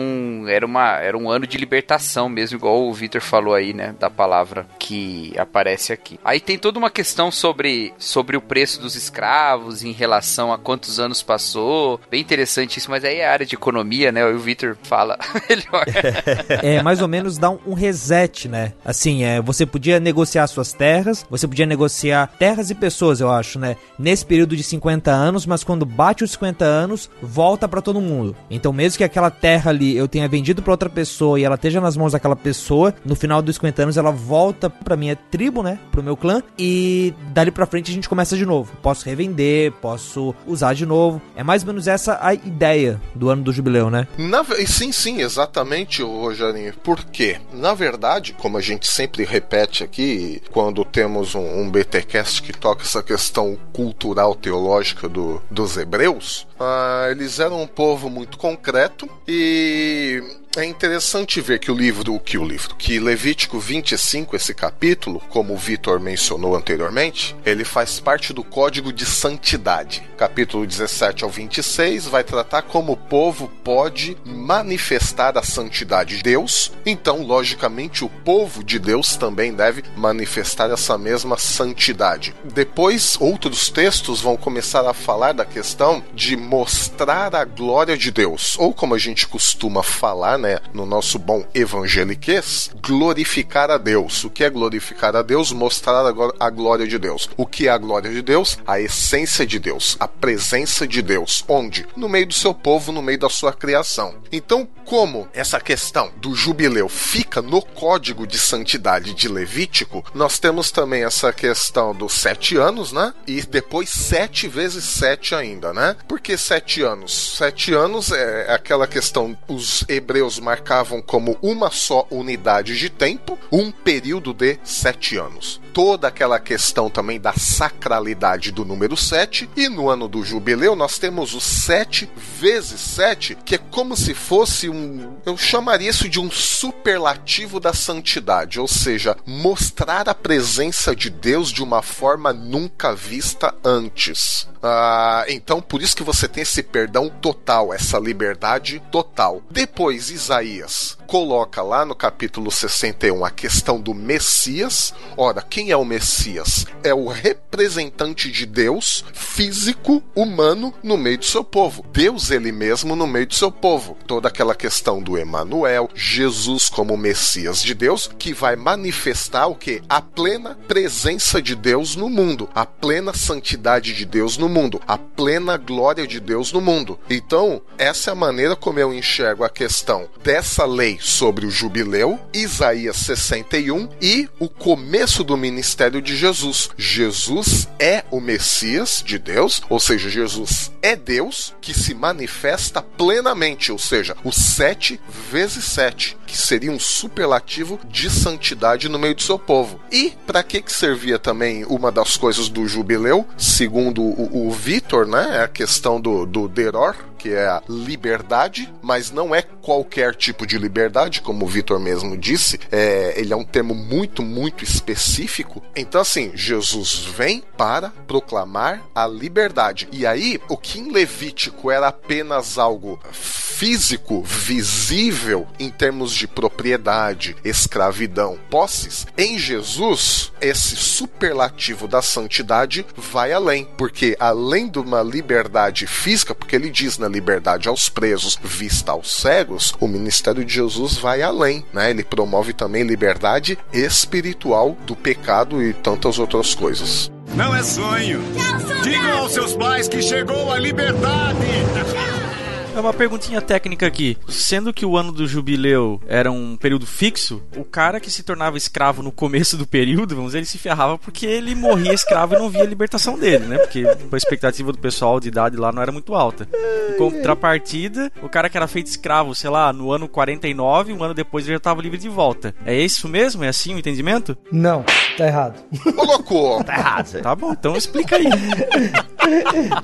era, uma, era um ano de libertação mesmo, igual o Victor falou aí, né, da palavra que aparece aqui. Aí tem toda uma questão sobre, sobre o preço dos escravos em relação a quantos anos passou. Bem interessante isso, mas aí é área de economia, né? O Victor fala melhor. é, mais ou menos dá um, um, reset, né? Assim, é, você podia negociar suas terras, você podia negociar terras e pessoas, eu acho, né? Nesse período de 50 anos, mas quando bate os 50 anos, volta para todo mundo. Então, mesmo que aquela terra ali eu tenha vendido para outra pessoa e ela esteja nas mãos daquela pessoa, no final dos 50 anos ela volta pra minha tribo, né? Pro meu clã e dali pra frente a gente começa de novo. Posso revender, posso usar de novo. É mais ou menos essa a ideia do ano do jubileu, né? Na, sim, sim, exatamente, Rogerinho. Por quê? Na verdade, como a gente sempre repete aqui, quando temos um, um BTcast que toca essa questão cultural teológica do, dos hebreus, uh, eles eram um povo muito concreto e E é interessante ver que o livro, que o livro, que Levítico 25, esse capítulo, como o Vitor mencionou anteriormente, ele faz parte do código de santidade. Capítulo 17 ao 26 vai tratar como o povo pode manifestar a santidade de Deus. Então, logicamente, o povo de Deus também deve manifestar essa mesma santidade. Depois, outros textos vão começar a falar da questão de mostrar a glória de Deus, ou como a gente costuma falar, né, no nosso bom evangeliquez, glorificar a Deus. O que é glorificar a Deus? Mostrar a glória de Deus. O que é a glória de Deus? A essência de Deus, a presença de Deus. Onde? No meio do seu povo, no meio da sua criação. Então, como essa questão do jubileu fica no código de santidade de Levítico, nós temos também essa questão dos sete anos, né? E depois sete vezes sete ainda, né? Por que sete anos? Sete anos é aquela questão, os hebreus marcavam como uma só unidade de tempo, um período de sete anos. Toda aquela questão também da sacralidade do número 7, e no ano do jubileu nós temos o 7 vezes 7, que é como se fosse um. Eu chamaria isso de um superlativo da santidade, ou seja, mostrar a presença de Deus de uma forma nunca vista antes. Ah, então, por isso que você tem esse perdão total, essa liberdade total. Depois, Isaías coloca lá no capítulo 61 a questão do Messias. Ora, quem é o Messias? É o representante de Deus, físico, humano, no meio do seu povo. Deus ele mesmo no meio do seu povo. Toda aquela questão do Emanuel, Jesus como Messias de Deus, que vai manifestar o que? A plena presença de Deus no mundo, a plena santidade de Deus no mundo, a plena glória de Deus no mundo. Então, essa é a maneira como eu enxergo a questão dessa lei sobre o jubileu, Isaías 61 e o começo do ministério de Jesus. Jesus é o Messias de Deus, ou seja, Jesus é Deus que se manifesta plenamente, ou seja, o 7 vezes 7, que seria um superlativo de santidade no meio do seu povo. E para que que servia também uma das coisas do jubileu, segundo o, o Vitor, né, é a questão do, do Deror, que é a liberdade, mas não é qualquer tipo de liberdade, como o Vitor mesmo disse. É, ele é um termo muito, muito específico. Então, assim, Jesus vem para proclamar a liberdade. E aí, o que em Levítico era apenas algo físico, visível, em termos de propriedade, escravidão, posses, em Jesus, esse superlativo da santidade vai além. Porque além de uma liberdade física, porque ele diz na liberdade aos presos, vista aos cegos, o ministério de Jesus vai além, né? Ele promove também liberdade espiritual do pecado e tantas outras coisas. Não é sonho. Digam aos seus pais que chegou a liberdade. É uma perguntinha técnica aqui. Sendo que o ano do jubileu era um período fixo, o cara que se tornava escravo no começo do período, vamos dizer, ele se ferrava porque ele morria escravo e não via a libertação dele, né? Porque a expectativa do pessoal de idade lá não era muito alta. Em contrapartida, o cara que era feito escravo, sei lá, no ano 49, um ano depois ele já estava livre de volta. É isso mesmo? É assim o entendimento? Não, tá errado. Colocou. Tá errado. Tá bom, então explica aí.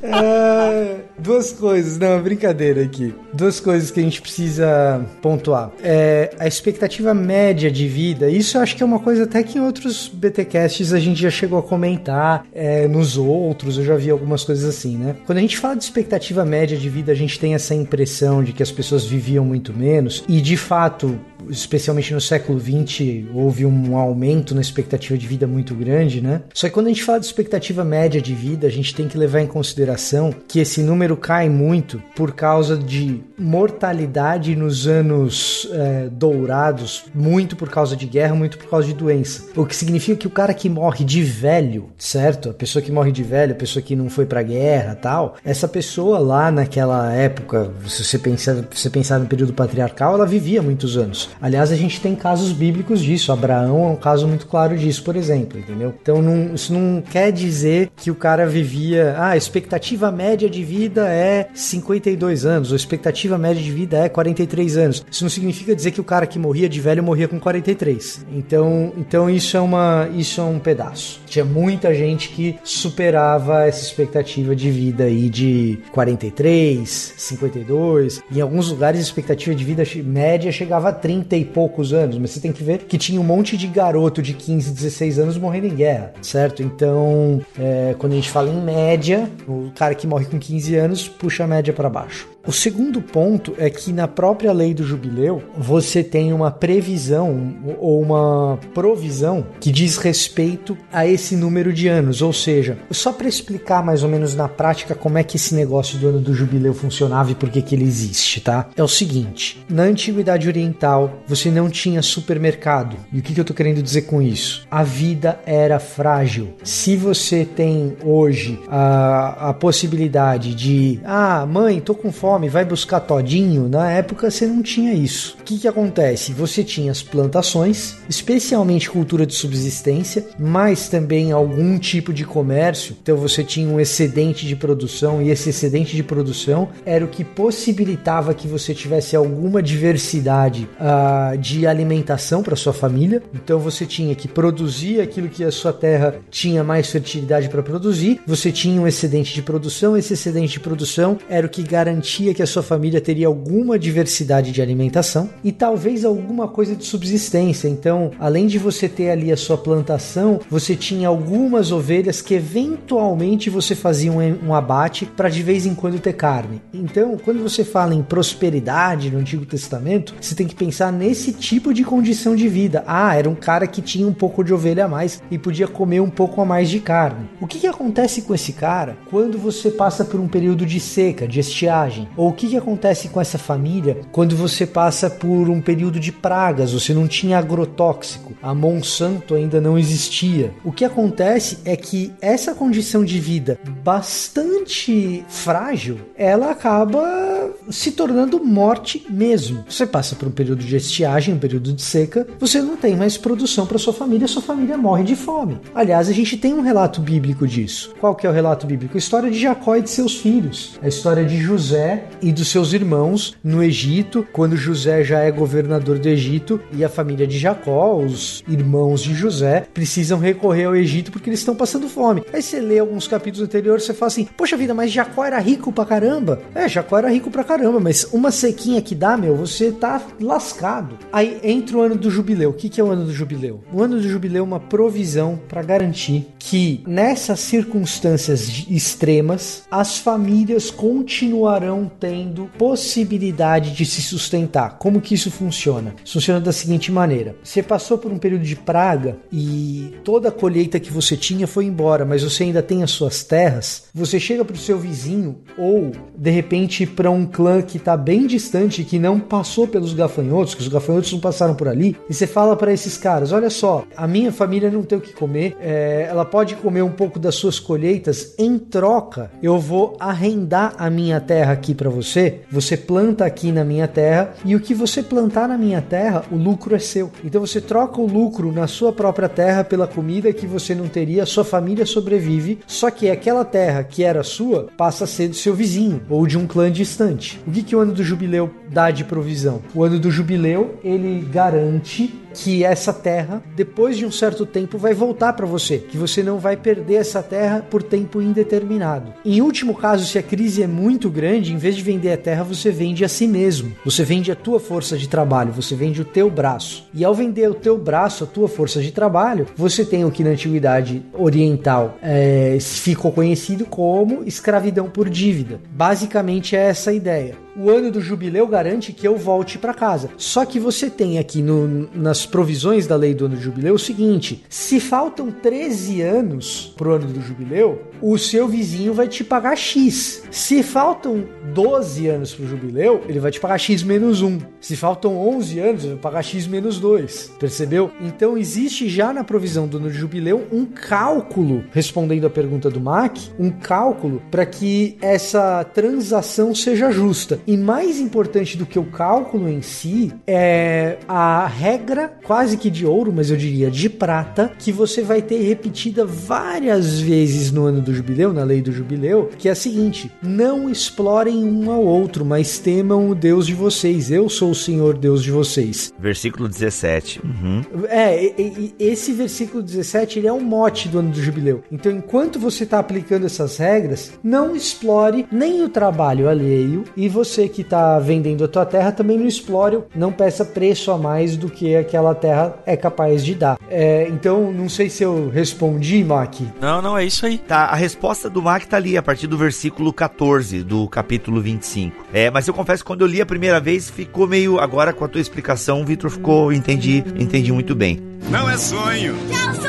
É, duas coisas, não, brincadeira aqui. Duas coisas que a gente precisa pontuar. É, a expectativa média de vida, isso eu acho que é uma coisa até que em outros BTcasts a gente já chegou a comentar, é, nos outros eu já vi algumas coisas assim, né? Quando a gente fala de expectativa média de vida, a gente tem essa impressão de que as pessoas viviam muito menos, e de fato, especialmente no século XX, houve um aumento na expectativa de vida muito grande, né? Só que quando a gente fala de expectativa média de vida, a gente tem que levar em consideração que esse número cai muito por causa de mortalidade nos anos é, dourados, muito por causa de guerra, muito por causa de doença. O que significa que o cara que morre de velho, certo? A pessoa que morre de velho, a pessoa que não foi pra guerra tal, essa pessoa lá naquela época, se você pensar, se você pensar no período patriarcal, ela vivia muitos anos. Aliás, a gente tem casos bíblicos disso. Abraão é um caso muito claro disso, por exemplo, entendeu? Então não, isso não quer dizer que o cara vivia. Ah, a expectativa média de vida é 52 anos, ou a expectativa média de vida é 43 anos. Isso não significa dizer que o cara que morria de velho morria com 43. Então, então isso é uma, isso é um pedaço. Tinha muita gente que superava essa expectativa de vida aí de 43, 52. Em alguns lugares a expectativa de vida média chegava a 30 e poucos anos, mas você tem que ver que tinha um monte de garoto de 15, 16 anos morrendo em guerra, certo? Então, é, quando a gente fala em média, o cara que morre com 15 anos puxa a média para baixo. O segundo ponto é que na própria lei do jubileu você tem uma previsão ou uma provisão que diz respeito a esse número de anos, ou seja, só para explicar mais ou menos na prática como é que esse negócio do ano do jubileu funcionava e por que que ele existe, tá? É o seguinte, na antiguidade oriental você não tinha supermercado. E o que, que eu tô querendo dizer com isso? A vida era frágil. Se você tem hoje a, a possibilidade de, ah, mãe, tô com fome vai buscar todinho, na época você não tinha isso. O que, que acontece? Você tinha as plantações, especialmente cultura de subsistência, mas também algum tipo de comércio. Então você tinha um excedente de produção e esse excedente de produção era o que possibilitava que você tivesse alguma diversidade uh, de alimentação para sua família. Então você tinha que produzir aquilo que a sua terra tinha mais fertilidade para produzir. Você tinha um excedente de produção. Esse excedente de produção era o que garantia que a sua família teria alguma diversidade de alimentação e talvez alguma coisa de subsistência. Então, além de você ter ali a sua plantação, você tinha algumas ovelhas que eventualmente você fazia um, um abate para de vez em quando ter carne. Então, quando você fala em prosperidade no Antigo Testamento, você tem que pensar nesse tipo de condição de vida. Ah, era um cara que tinha um pouco de ovelha a mais e podia comer um pouco a mais de carne. O que, que acontece com esse cara quando você passa por um período de seca, de estiagem? Ou o que, que acontece com essa família quando você passa por um período de pragas? Você não tinha agrotóxico, a Monsanto ainda não existia. O que acontece é que essa condição de vida bastante frágil, ela acaba se tornando morte mesmo. Você passa por um período de estiagem, um período de seca, você não tem mais produção para sua família, sua família morre de fome. Aliás, a gente tem um relato bíblico disso. Qual que é o relato bíblico? A história de Jacó e de seus filhos, a história de José e dos seus irmãos no Egito, quando José já é governador do Egito e a família de Jacó, os irmãos de José, precisam recorrer ao Egito porque eles estão passando fome. Aí você lê alguns capítulos anteriores, você fala assim: Poxa vida, mas Jacó era rico pra caramba. É, Jacó era rico pra caramba, mas uma sequinha que dá, meu, você tá lascado. Aí entra o ano do jubileu. O que, que é o ano do jubileu? O ano do jubileu é uma provisão para garantir que nessas circunstâncias extremas as famílias continuarão tendo possibilidade de se sustentar. Como que isso funciona? Funciona da seguinte maneira: você passou por um período de praga e toda a colheita que você tinha foi embora, mas você ainda tem as suas terras. Você chega para o seu vizinho ou de repente para um clã que tá bem distante, que não passou pelos gafanhotos, que os gafanhotos não passaram por ali, e você fala para esses caras: olha só, a minha família não tem o que comer, é, ela pode comer um pouco das suas colheitas, em troca, eu vou arrendar a minha terra aqui para você, você planta aqui na minha terra, e o que você plantar na minha terra, o lucro é seu. Então você troca o lucro na sua própria terra pela comida que você não teria, sua família sobrevive, só que aquela terra que era sua passa a ser do seu vizinho ou de um clã distante. O que, que o ano do jubileu dá de provisão? O ano do jubileu ele garante que essa terra, depois de um certo tempo, vai voltar para você, que você não vai perder essa terra por tempo indeterminado. Em último caso, se a crise é muito grande, em vez de vender a terra, você vende a si mesmo. Você vende a tua força de trabalho, você vende o teu braço. E ao vender o teu braço, a tua força de trabalho, você tem o que na antiguidade oriental é, ficou conhecido como escravidão por dívida. Basicamente é essa a ideia o ano do jubileu garante que eu volte para casa. Só que você tem aqui no, nas provisões da lei do ano do jubileu o seguinte: se faltam 13 anos pro ano do jubileu, o seu vizinho vai te pagar X. Se faltam 12 anos pro jubileu, ele vai te pagar X menos 1. Se faltam 11 anos, ele vai pagar X menos 2. Percebeu? Então existe já na provisão do ano jubileu um cálculo, respondendo à pergunta do Mac, um cálculo para que essa transação seja justa. E mais importante do que o cálculo em si é a regra, quase que de ouro, mas eu diria de prata, que você vai ter repetida várias vezes no ano do jubileu, na lei do jubileu, que é a seguinte: não explorem um ao outro, mas temam o Deus de vocês. Eu sou o Senhor Deus de vocês. Versículo 17. Uhum. É, e, e, esse versículo 17 ele é um mote do ano do jubileu. Então, enquanto você está aplicando essas regras, não explore nem o trabalho alheio e você você que está vendendo a tua terra também não explore, não peça preço a mais do que aquela terra é capaz de dar. É, então, não sei se eu respondi, Mac. Não, não, é isso aí. Tá, a resposta do Mac tá ali, a partir do versículo 14 do capítulo 25. É, mas eu confesso que quando eu li a primeira vez, ficou meio. Agora, com a tua explicação, Vitor ficou. Entendi, entendi muito bem. Não é sonho.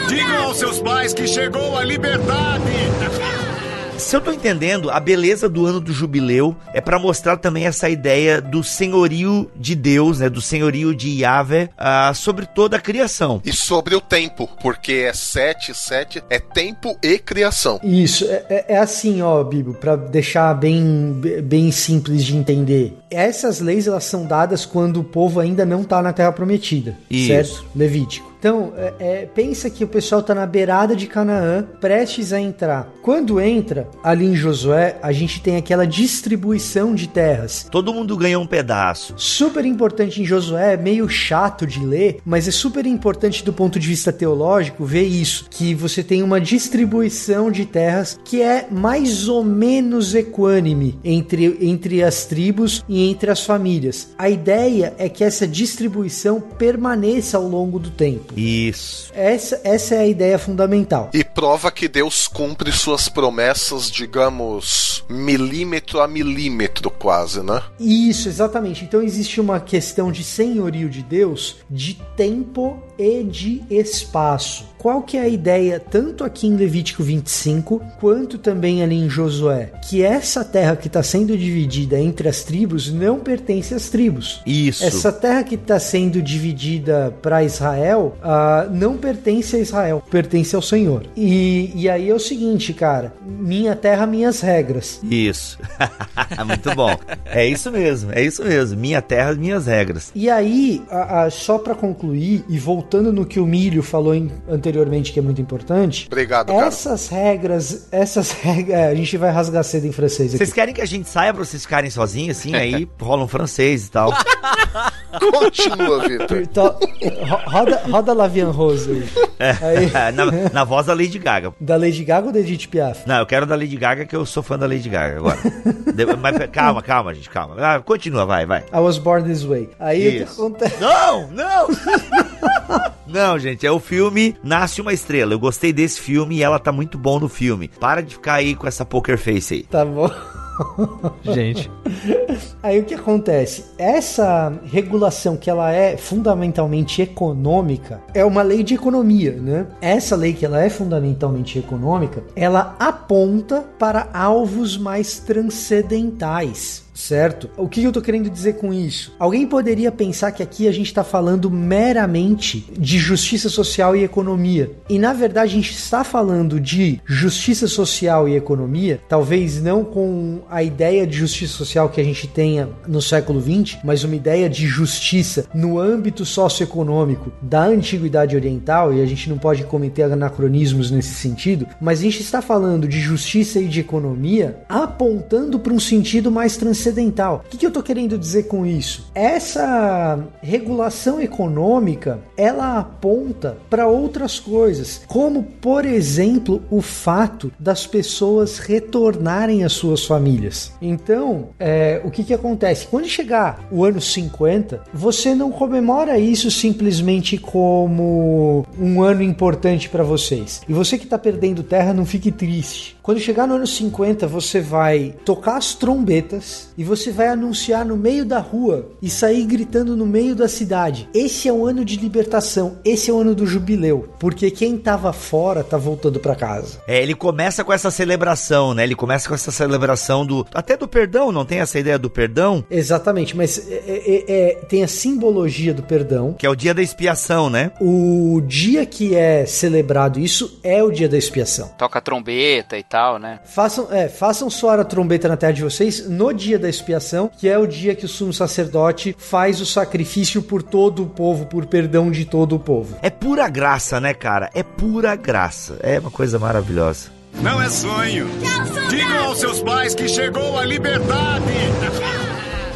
Digam aos seus pais que chegou a liberdade. Se eu tô entendendo, a beleza do ano do jubileu é para mostrar também essa ideia do senhorio de Deus, né, do senhorio de Yahvé uh, sobre toda a criação. E sobre o tempo, porque é 7, 7 é tempo e criação. Isso, é, é, é assim, ó, Bibo, para deixar bem, bem simples de entender. Essas leis elas são dadas quando o povo ainda não tá na Terra Prometida, Isso. certo? Levítico. Então, é, é, pensa que o pessoal está na beirada de Canaã, prestes a entrar. Quando entra, ali em Josué, a gente tem aquela distribuição de terras. Todo mundo ganha um pedaço. Super importante em Josué, é meio chato de ler, mas é super importante do ponto de vista teológico ver isso, que você tem uma distribuição de terras que é mais ou menos equânime entre, entre as tribos e entre as famílias. A ideia é que essa distribuição permaneça ao longo do tempo. Isso. Essa, essa é a ideia fundamental. E prova que Deus cumpre suas promessas, digamos, milímetro a milímetro, quase, né? Isso, exatamente. Então existe uma questão de senhorio de Deus de tempo e de espaço. Qual que é a ideia, tanto aqui em Levítico 25, quanto também ali em Josué? Que essa terra que está sendo dividida entre as tribos não pertence às tribos. Isso. Essa terra que está sendo dividida para Israel uh, não pertence a Israel, pertence ao Senhor. E, e aí é o seguinte, cara: minha terra, minhas regras. Isso. Muito bom. É isso mesmo, é isso mesmo. Minha terra, minhas regras. E aí, a, a, só para concluir e voltando no que o Milho falou em, anteriormente, que é muito importante. Obrigado, Essas cara. regras, essas regras, é, a gente vai rasgar cedo em francês aqui. Vocês querem que a gente saia pra vocês ficarem sozinhos assim, aí rola um francês e tal. Continua, Vitor. Então, roda, roda Lavian Rose aí. É, aí. Na, na, voz da Lady Gaga. Da Lady Gaga ou da Edith Piaf? Não, eu quero da Lady Gaga, que eu sou fã da Lady Gaga agora. Mas calma, calma, gente, calma. Ah, continua, vai, vai. I was born this way. Aí Isso. acontece. Não, não! Não, gente, é o filme Nasce uma Estrela. Eu gostei desse filme e ela tá muito bom no filme. Para de ficar aí com essa poker face aí. Tá bom. Gente. Aí o que acontece? Essa regulação que ela é fundamentalmente econômica é uma lei de economia, né? Essa lei que ela é fundamentalmente econômica, ela aponta para alvos mais transcendentais. Certo? O que eu tô querendo dizer com isso? Alguém poderia pensar que aqui a gente está falando meramente de justiça social e economia. E na verdade a gente está falando de justiça social e economia, talvez não com a ideia de justiça social que a gente tenha no século XX, mas uma ideia de justiça no âmbito socioeconômico da antiguidade oriental, e a gente não pode cometer anacronismos nesse sentido, mas a gente está falando de justiça e de economia apontando para um sentido mais O que, que eu estou querendo dizer com isso? Essa regulação econômica ela aponta para outras coisas, como por exemplo o fato das pessoas retornarem às suas famílias. Então, é, o que, que acontece? Quando chegar o ano 50, você não comemora isso simplesmente como um ano importante para vocês. E você que está perdendo terra, não fique triste. Quando chegar no ano 50, você vai tocar as trombetas e você vai anunciar no meio da rua e sair gritando no meio da cidade. Esse é o ano de libertação, esse é o ano do jubileu, porque quem tava fora tá voltando para casa. É, ele começa com essa celebração, né? Ele começa com essa celebração do até do perdão, não tem essa ideia do perdão? Exatamente, mas é, é, é, tem a simbologia do perdão, que é o dia da expiação, né? O dia que é celebrado isso é o dia da expiação. Toca trombeta e tal tal, né? Façam, é, façam soar a trombeta na terra de vocês no dia da expiação, que é o dia que o sumo sacerdote faz o sacrifício por todo o povo, por perdão de todo o povo. É pura graça, né, cara? É pura graça. É uma coisa maravilhosa. Não é sonho. Digam aos seus pais que chegou a liberdade.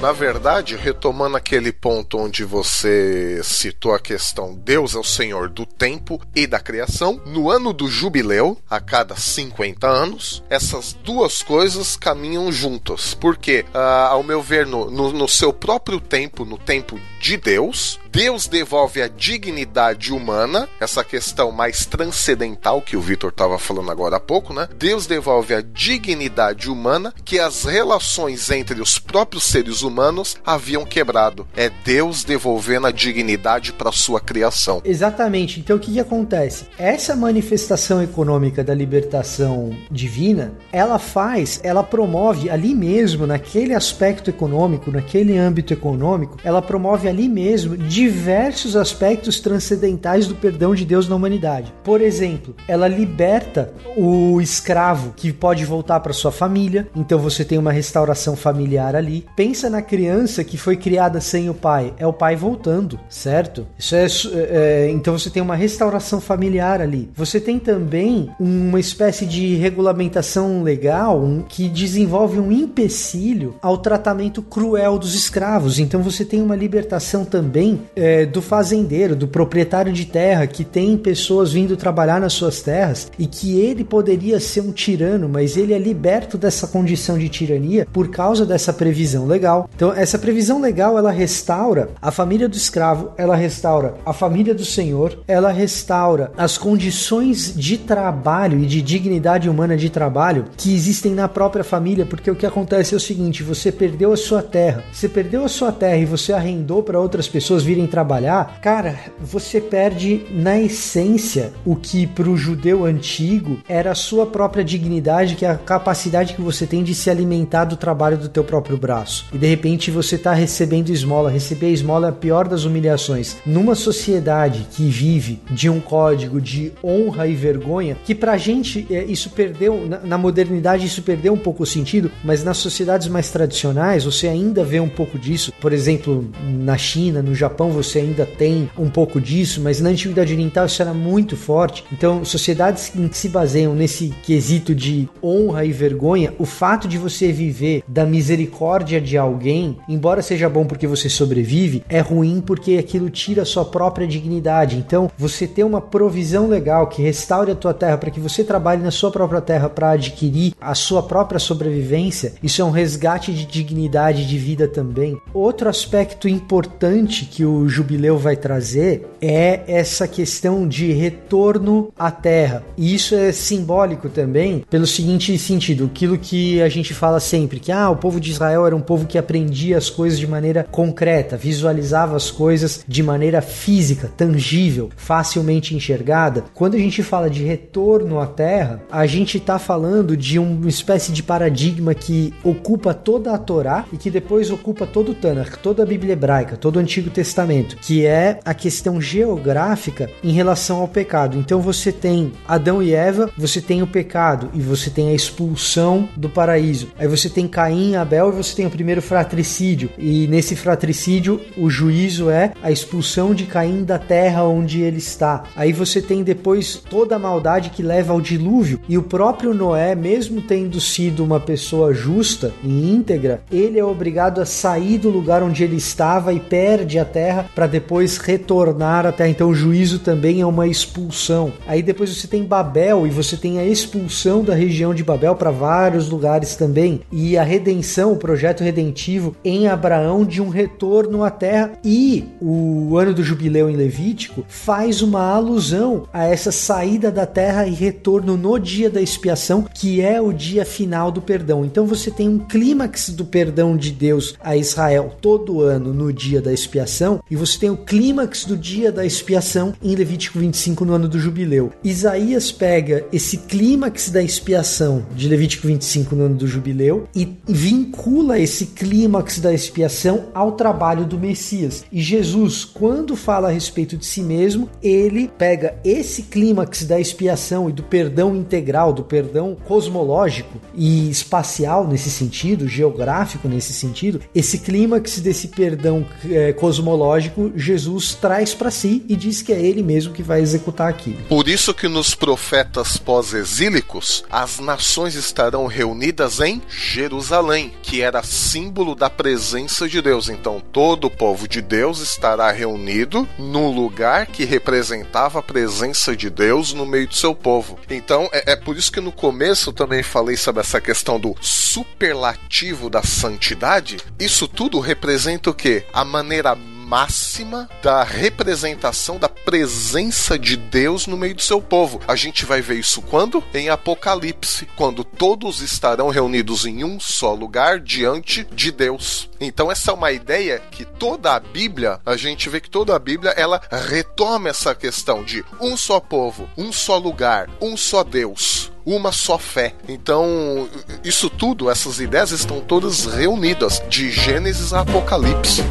Na verdade, retomando aquele ponto onde você citou a questão Deus é o Senhor do tempo e da criação, no ano do jubileu, a cada 50 anos, essas duas coisas caminham juntas. Porque, ah, ao meu ver, no, no, no seu próprio tempo, no tempo de Deus, Deus devolve a dignidade humana, essa questão mais transcendental que o Vitor estava falando agora há pouco, né? Deus devolve a dignidade humana que as relações entre os próprios seres humanos haviam quebrado. É Deus devolvendo a dignidade para sua criação. Exatamente. Então o que, que acontece? Essa manifestação econômica da libertação divina, ela faz, ela promove ali mesmo, naquele aspecto econômico, naquele âmbito econômico, ela promove ali mesmo diversos aspectos transcendentais do perdão de Deus na humanidade. Por exemplo, ela liberta o escravo que pode voltar para sua família, então você tem uma restauração familiar ali. Pensa na criança que foi criada sem o pai, é o pai voltando, certo? Isso é, é então você tem uma restauração familiar ali. Você tem também uma espécie de regulamentação legal um, que desenvolve um empecilho ao tratamento cruel dos escravos. Então você tem uma libertação também é, do fazendeiro, do proprietário de terra, que tem pessoas vindo trabalhar nas suas terras e que ele poderia ser um tirano, mas ele é liberto dessa condição de tirania por causa dessa previsão legal. Então, essa previsão legal ela restaura a família do escravo, ela restaura a família do senhor, ela restaura as condições de trabalho e de dignidade humana de trabalho que existem na própria família, porque o que acontece é o seguinte: você perdeu a sua terra, você perdeu a sua terra e você arrendou para outras pessoas virem trabalhar, cara, você perde na essência o que para o judeu antigo era a sua própria dignidade, que é a capacidade que você tem de se alimentar do trabalho do teu próprio braço. E de repente você está recebendo esmola. Receber esmola é a pior das humilhações. Numa sociedade que vive de um código de honra e vergonha, que pra gente é, isso perdeu, na, na modernidade isso perdeu um pouco o sentido, mas nas sociedades mais tradicionais você ainda vê um pouco disso. Por exemplo, na China, no Japão você ainda tem um pouco disso, mas na antiguidade oriental isso era muito forte. Então, sociedades que se baseiam nesse quesito de honra e vergonha, o fato de você viver da misericórdia de alguém, embora seja bom porque você sobrevive, é ruim porque aquilo tira a sua própria dignidade. Então, você ter uma provisão legal que restaure a tua terra para que você trabalhe na sua própria terra para adquirir a sua própria sobrevivência, isso é um resgate de dignidade de vida também. Outro aspecto importante que o do jubileu vai trazer é essa questão de retorno à terra. E isso é simbólico também pelo seguinte sentido, aquilo que a gente fala sempre, que ah, o povo de Israel era um povo que aprendia as coisas de maneira concreta, visualizava as coisas de maneira física, tangível, facilmente enxergada. Quando a gente fala de retorno à terra, a gente está falando de uma espécie de paradigma que ocupa toda a Torá e que depois ocupa todo o Tanakh, toda a Bíblia hebraica, todo o Antigo Testamento, que é a questão geográfica em relação ao pecado. Então você tem Adão e Eva, você tem o pecado e você tem a expulsão do paraíso. Aí você tem Caim e Abel e você tem o primeiro fratricídio. E nesse fratricídio, o juízo é a expulsão de Caim da terra onde ele está. Aí você tem depois toda a maldade que leva ao dilúvio e o próprio Noé, mesmo tendo sido uma pessoa justa e íntegra, ele é obrigado a sair do lugar onde ele estava e perde a terra para depois retornar à terra. Então o juízo também é uma expulsão. Aí depois você tem Babel e você tem a expulsão da região de Babel para vários lugares também e a redenção, o projeto redentivo em Abraão de um retorno à terra e o ano do jubileu em Levítico faz uma alusão a essa saída da terra e retorno no dia da expiação, que é o dia final do perdão. Então você tem um clímax do perdão de Deus a Israel todo ano no dia da expiação, e você tem o clímax do dia da expiação em Levítico 25 no ano do jubileu. Isaías pega esse clímax da expiação de Levítico 25 no ano do jubileu e vincula esse clímax da expiação ao trabalho do Messias. E Jesus, quando fala a respeito de si mesmo, ele pega esse clímax da expiação e do perdão integral, do perdão cosmológico e espacial nesse sentido, geográfico nesse sentido, esse clímax desse perdão é, cosmológico, Jesus traz para si e diz que é ele mesmo que vai executar aquilo. Por isso que nos profetas pós-exílicos, as nações estarão reunidas em Jerusalém, que era símbolo da presença de Deus. Então todo o povo de Deus estará reunido no lugar que representava a presença de Deus no meio do seu povo. Então é, é por isso que no começo eu também falei sobre essa questão do superlativo da santidade. Isso tudo representa o que? A maneira máxima da representação da presença de Deus no meio do seu povo. A gente vai ver isso quando? Em Apocalipse, quando todos estarão reunidos em um só lugar diante de Deus. Então essa é uma ideia que toda a Bíblia, a gente vê que toda a Bíblia ela retoma essa questão de um só povo, um só lugar, um só Deus uma só fé. Então, isso tudo, essas ideias estão todas reunidas de Gênesis a Apocalipse.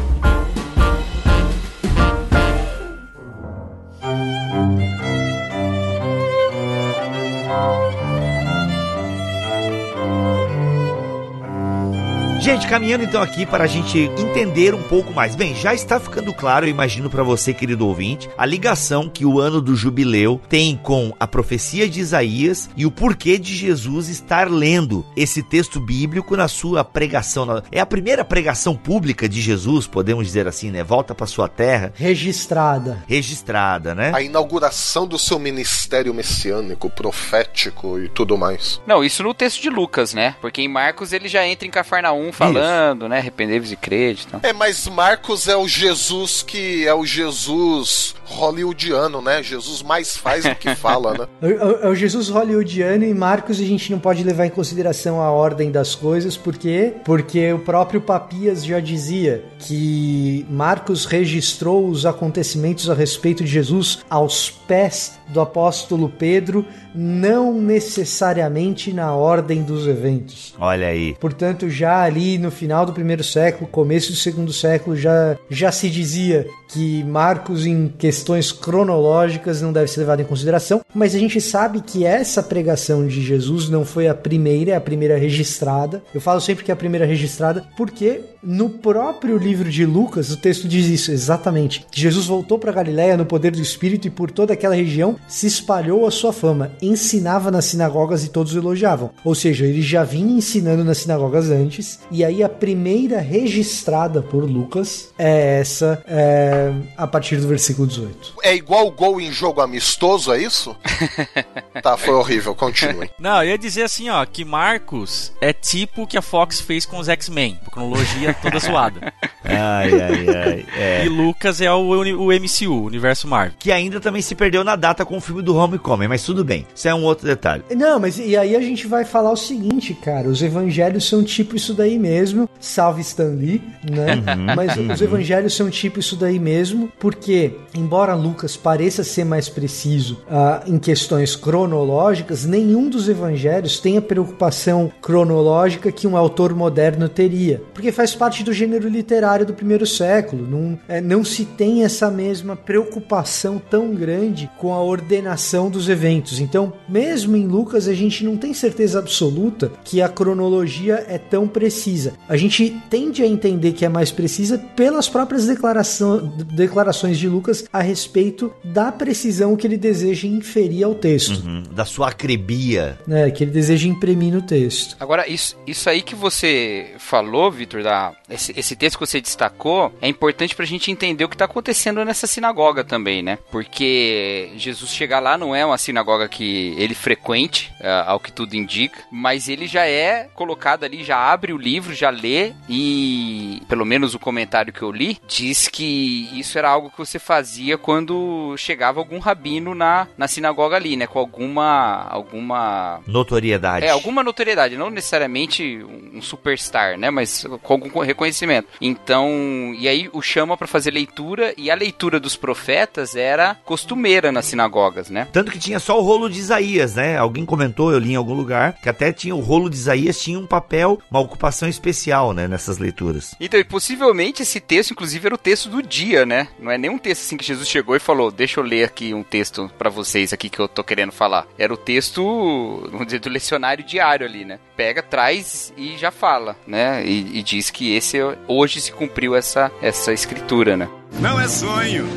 Thank you. Gente, caminhando então aqui para a gente entender um pouco mais. Bem, já está ficando claro, eu imagino para você, querido ouvinte, a ligação que o ano do jubileu tem com a profecia de Isaías e o porquê de Jesus estar lendo esse texto bíblico na sua pregação. É a primeira pregação pública de Jesus, podemos dizer assim, né? Volta para sua terra. Registrada. Registrada, né? A inauguração do seu ministério messiânico, profético e tudo mais. Não, isso no texto de Lucas, né? Porque em Marcos ele já entra em Cafarnaum falando, Isso. né? Arrependei-vos de crédito. É, mas Marcos é o Jesus que é o Jesus hollywoodiano, né? Jesus mais faz do que fala, né? É, é o Jesus hollywoodiano e Marcos a gente não pode levar em consideração a ordem das coisas, por quê? Porque o próprio Papias já dizia que Marcos registrou os acontecimentos a respeito de Jesus aos pés do apóstolo Pedro, não necessariamente na ordem dos eventos. Olha aí. Portanto, já ali no final do primeiro século, começo do segundo século, já, já se dizia que Marcos, em questões cronológicas, não deve ser levado em consideração, mas a gente sabe que essa pregação de Jesus não foi a primeira, é a primeira registrada. Eu falo sempre que é a primeira registrada, porque no próprio livro de Lucas, o texto diz isso exatamente. Jesus voltou para Galiléia no poder do Espírito e por toda aquela região se espalhou a sua fama, ensinava nas sinagogas e todos o elogiavam. Ou seja, ele já vinha ensinando nas sinagogas antes E aí a primeira registrada por Lucas é essa, é, a partir do versículo 18. É igual gol em jogo amistoso, é isso? tá, foi horrível, continue. Não, eu ia dizer assim, ó, que Marcos é tipo o que a Fox fez com os X-Men, cronologia toda zoada. Ai, ai, ai. É. E Lucas é o, o MCU, o Universo Marvel. Que ainda também se perdeu na data com o filme do Homecoming, mas tudo bem. Isso é um outro detalhe. Não, mas e aí a gente vai falar o seguinte, cara, os evangelhos são tipo isso daí mesmo, salve Stan Lee, né? mas os evangelhos são tipo isso daí mesmo, porque embora Lucas pareça ser mais preciso ah, em questões cronológicas, nenhum dos evangelhos tem a preocupação cronológica que um autor moderno teria, porque faz parte do gênero literário do primeiro século, não, é, não se tem essa mesma preocupação tão grande com a ordenação dos eventos. Então, mesmo em Lucas, a gente não tem certeza absoluta que a cronologia é tão precisa. A gente tende a entender que é mais precisa pelas próprias declaração, declarações de Lucas a respeito da precisão que ele deseja inferir ao texto, Hum, Da sua acrebia. né, que ele deseja imprimir no texto. Agora, isso, isso aí que você falou, Vitor, esse, esse texto que você destacou, é importante pra gente entender o que tá acontecendo nessa sinagoga também, né? Porque Jesus chegar lá não é uma sinagoga que ele frequente, ah, ao que tudo indica, mas ele já é colocado ali, já abre o livro, já lê e, pelo menos o comentário que eu li, diz que isso era algo que você fazia quando chegava algum rabino na, na sinagoga ali, né? Com alguma, alguma Notoriedade. é, alguma notoriedade, não necessariamente um superstar, né? Mas com algum reconhecimento. Então, e aí o chama pra fazer leitura, e a leitura dos profetas era costumeira nas sinagogas, né? Tanto que tinha só o rolo de Isaías, né? Alguém comentou, eu li em algum lugar, que até tinha o rolo de Isaías, tinha um papel, uma ocupação especial, né? Nessas leituras. Então, e possivelmente esse texto, inclusive, era o texto do dia, né? Não é nenhum texto assim que Jesus chegou e falou: Deixa eu ler aqui um texto pra vocês aqui que eu tô querendo falar. Era o texto, vamos dizer, do lecionário diário ali, né? Pega, traz e já fala, né? E, e diz que esse hoje se cumpriu essa, essa escritura, né? Não é sonho.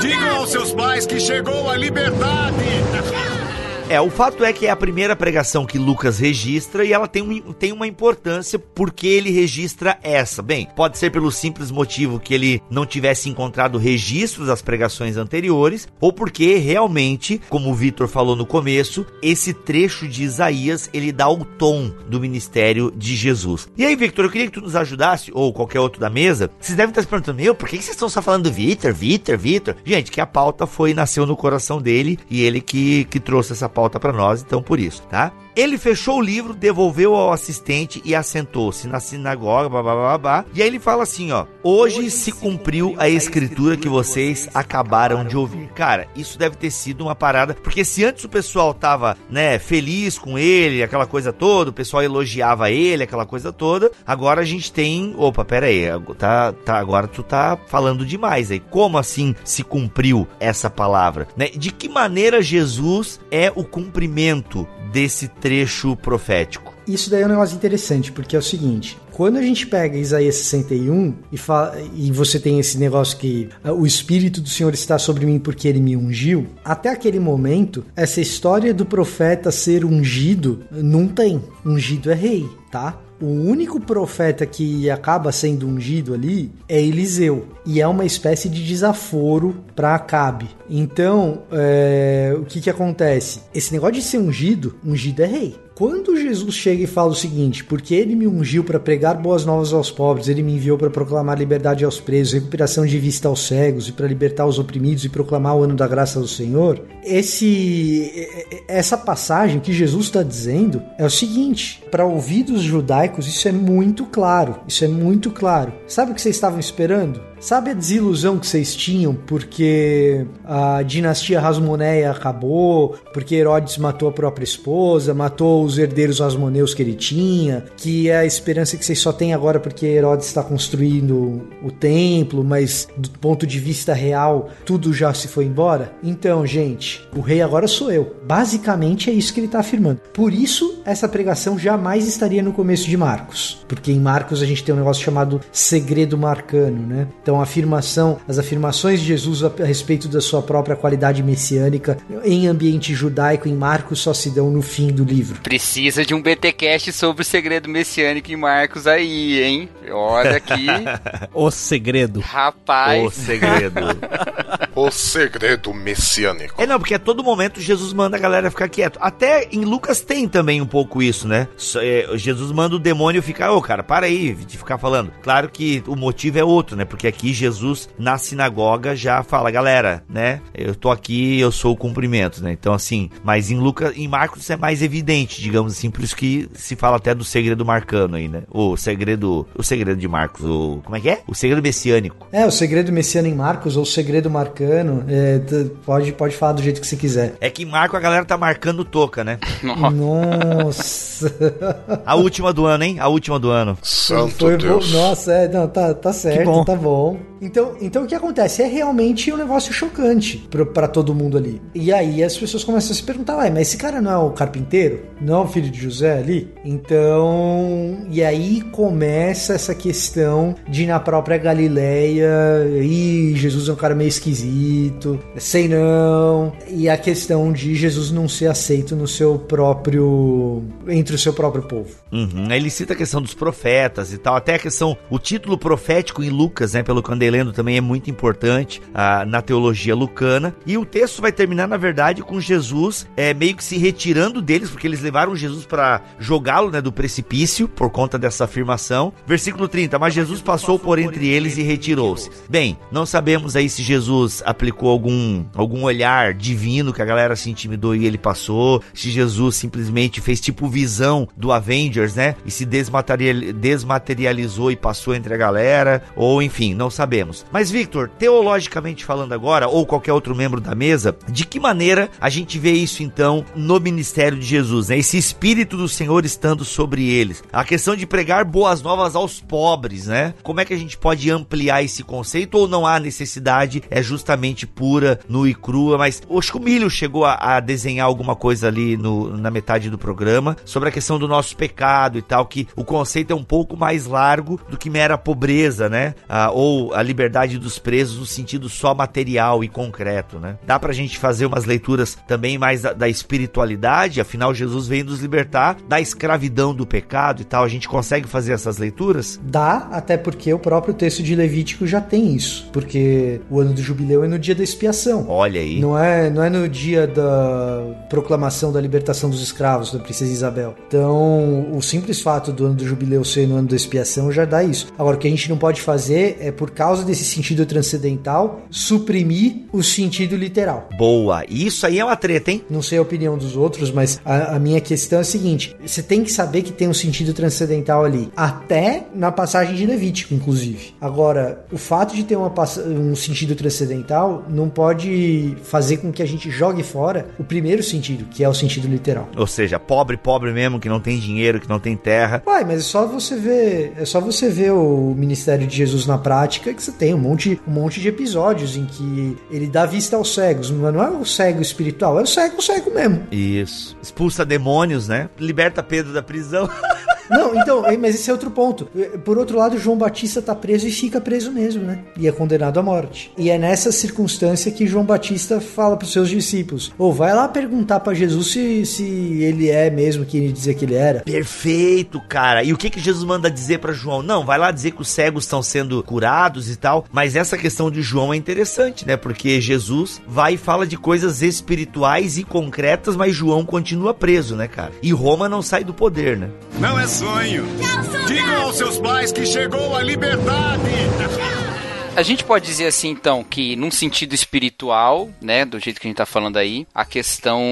Digam aos seus pais que chegou a liberdade. É, o fato é que é a primeira pregação que Lucas registra e ela tem, um, tem uma importância porque ele registra essa. Bem, pode ser pelo simples motivo que ele não tivesse encontrado registros das pregações anteriores, ou porque realmente, como o Vitor falou no começo, esse trecho de Isaías ele dá o tom do ministério de Jesus. E aí, Victor, eu queria que tu nos ajudasse, ou qualquer outro da mesa. Vocês devem estar se perguntando, meu, por que vocês estão só falando do Vitor, Vitor, Vitor? Gente, que a pauta foi, nasceu no coração dele e ele que, que trouxe essa pauta para nós, então por isso, tá? Ele fechou o livro, devolveu ao assistente e assentou-se na sinagoga, blá, blá, blá, blá. E aí ele fala assim, ó: "Hoje se cumpriu a escritura que vocês acabaram de ouvir". Cara, isso deve ter sido uma parada, porque se antes o pessoal tava, né, feliz com ele, aquela coisa toda, o pessoal elogiava ele, aquela coisa toda, agora a gente tem, opa, pera aí, tá, tá, agora tu tá falando demais aí. Como assim se cumpriu essa palavra, né? De que maneira Jesus é o cumprimento desse trecho profético? Isso daí é um negócio interessante, porque é o seguinte: quando a gente pega Isaías 61 e, fala, e você tem esse negócio que ah, o Espírito do Senhor está sobre mim porque ele me ungiu, até aquele momento, essa história do profeta ser ungido não tem. Ungido é rei, tá? O único profeta que acaba sendo ungido ali é Eliseu. E é uma espécie de desaforo para Acabe. Então, é, o que, que acontece? Esse negócio de ser ungido, ungido é rei. Quando Jesus chega e fala o seguinte, porque ele me ungiu para pregar boas novas aos pobres, ele me enviou para proclamar liberdade aos presos, recuperação de vista aos cegos e para libertar os oprimidos e proclamar o ano da graça do Senhor, esse essa passagem que Jesus está dizendo é o seguinte: para ouvidos judaicos isso é muito claro, isso é muito claro. Sabe o que vocês estavam esperando? Sabe a desilusão que vocês tinham porque a dinastia Rasmoneia acabou, porque Herodes matou a própria esposa, matou os herdeiros rasmoneus que ele tinha, que é a esperança que vocês só têm agora porque Herodes está construindo o templo, mas do ponto de vista real tudo já se foi embora? Então, gente, o rei agora sou eu. Basicamente é isso que ele está afirmando. Por isso, essa pregação jamais estaria no começo de Marcos, porque em Marcos a gente tem um negócio chamado segredo marcano, né? Então, a afirmação, as afirmações de Jesus a, a respeito da sua própria qualidade messiânica em ambiente judaico em Marcos só se dão no fim do livro. Precisa de um BTcast sobre o segredo messiânico em Marcos aí, hein? Olha aqui. O segredo. Rapaz. O segredo. O segredo messiânico. É, não, porque a todo momento Jesus manda a galera ficar quieto. Até em Lucas tem também um pouco isso, né? É, Jesus manda o demônio ficar, ô cara, para aí de ficar falando. Claro que o motivo é outro, né? Porque aqui Jesus, na sinagoga, já fala, galera, né? Eu tô aqui, eu sou o cumprimento, né? Então, assim, mas em Lucas, em Marcos é mais evidente, digamos assim, por isso que se fala até do segredo marcano aí, né? O segredo, o segredo de Marcos, o, como é que é? O segredo messiânico. É, o segredo messiano em Marcos ou o segredo marcano, é, pode, pode falar do jeito que você quiser. É que em Marco a galera tá marcando toca, né? Nossa. A última do ano, hein? A última do ano. Santo Foi Deus. bom. Nossa, é, não, tá, tá certo, bom. tá bom. Então, então o que acontece? É realmente um negócio chocante pra todo mundo ali. E aí as pessoas começam a se perguntar, ué, mas esse cara não é o carpinteiro? Não é o filho de José ali? Então, e aí começa essa questão de na própria Galileia, e Jesus é um cara meio esquisito, sei não, e a questão de Jesus não ser aceito no seu próprio, entre o seu próprio povo. Uhum. Ele cita a questão dos profetas e tal, até a questão, o título profético em Lucas, né, pelo lendo também é muito importante ah, na teologia lucana. E o texto vai terminar, na verdade, com Jesus é, meio que se retirando deles, porque eles levaram Jesus para jogá-lo né, do precipício, por conta dessa afirmação. Versículo 30, mas Jesus passou por entre eles e retirou-se. Bem, não sabemos aí se Jesus aplicou algum, algum olhar divino que a galera se intimidou e ele passou, se Jesus simplesmente fez tipo visão do Avengers, né? E se desmaterial- desmaterializou e passou entre a galera, ou enfim, não sabemos. Mas Victor, teologicamente falando agora, ou qualquer outro membro da mesa, de que maneira a gente vê isso então no ministério de Jesus, né? Esse espírito do Senhor estando sobre eles. A questão de pregar boas novas aos pobres, né? Como é que a gente pode ampliar esse conceito ou não há necessidade? É justamente pura, nua e crua, mas o Chico Milho chegou a, a desenhar alguma coisa ali no- na metade do programa sobre a questão do nosso pecado e tal, que o conceito é um pouco mais largo do que mera pobreza, né? Ah, ou a liberdade dos presos no sentido só material e concreto, né? Dá pra gente fazer umas leituras também mais da, da espiritualidade, afinal Jesus veio nos libertar da escravidão do pecado e tal. A gente consegue fazer essas leituras? Dá, até porque o próprio texto de Levítico já tem isso. Porque o ano do é no dia da expiação. Olha aí. Não é, não é no dia da proclamação da libertação dos escravos da princesa Isabel. Então, o simples fato do ano do jubileu ser no ano da expiação já dá isso. Agora, o que a gente não pode fazer é, por causa desse sentido transcendental, suprimir o sentido literal. Boa. Isso aí é uma treta, hein? Não sei a opinião dos outros, mas a, a minha questão é a seguinte: você tem que saber que tem um sentido transcendental ali, até na passagem de Levítico, inclusive. Agora, o fato de ter uma, um sentido transcendental não pode fazer com que a gente jogue fora o primeiro sentido, que é o sentido literal. Ou seja, pobre, pobre mesmo, que não tem dinheiro, que não tem terra. Uai, mas é só você ver, é só você ver o ministério de Jesus na prática que você tem um monte, um monte de episódios em que ele dá vista aos cegos, não é o cego espiritual, é o cego, o cego mesmo. Isso. Expulsa demônios, né? Liberta Pedro da prisão. Não, então, mas esse é outro ponto. Por outro lado, João Batista tá preso e fica preso mesmo, né? E é condenado à morte. E é nessa circunstância que João Batista fala pros seus discípulos: Ô, vai lá perguntar pra Jesus se, se ele é mesmo quem ele dizia que ele era. Perfeito, cara. E o que que Jesus manda dizer pra João? Não, vai lá dizer que os cegos estão sendo curados e tal. Mas essa questão de João é interessante, né? Porque Jesus vai e fala de coisas espirituais e concretas, mas João continua preso, né, cara? E Roma não sai do poder, né? Não é sonho. Digam aos seus pais que chegou a liberdade. A gente pode dizer assim, então, que num sentido espiritual, né, do jeito que a gente tá falando aí, a questão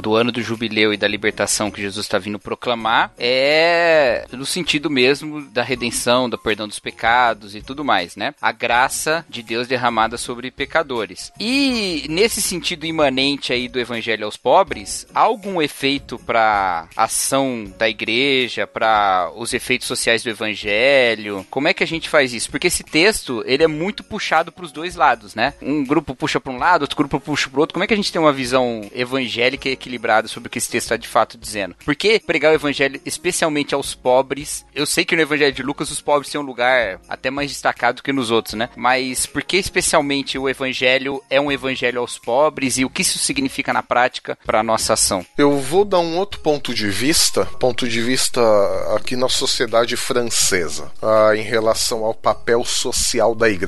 do ano do jubileu e da libertação que Jesus está vindo proclamar é no sentido mesmo da redenção, do perdão dos pecados e tudo mais, né? A graça de Deus derramada sobre pecadores. E nesse sentido imanente aí do evangelho aos pobres, há algum efeito para ação da igreja, para os efeitos sociais do evangelho? Como é que a gente faz isso? Porque esse texto, ele é muito puxado pros dois lados, né? Um grupo puxa para um lado, outro grupo puxa pro outro. Como é que a gente tem uma visão evangélica e equilibrada sobre o que esse texto está de fato dizendo? Por que pregar o evangelho especialmente aos pobres? Eu sei que no evangelho de Lucas os pobres têm um lugar até mais destacado que nos outros, né? Mas por que especialmente o evangelho é um evangelho aos pobres e o que isso significa na prática para a nossa ação? Eu vou dar um outro ponto de vista, ponto de vista aqui na sociedade francesa, ah, em relação ao papel social da igreja.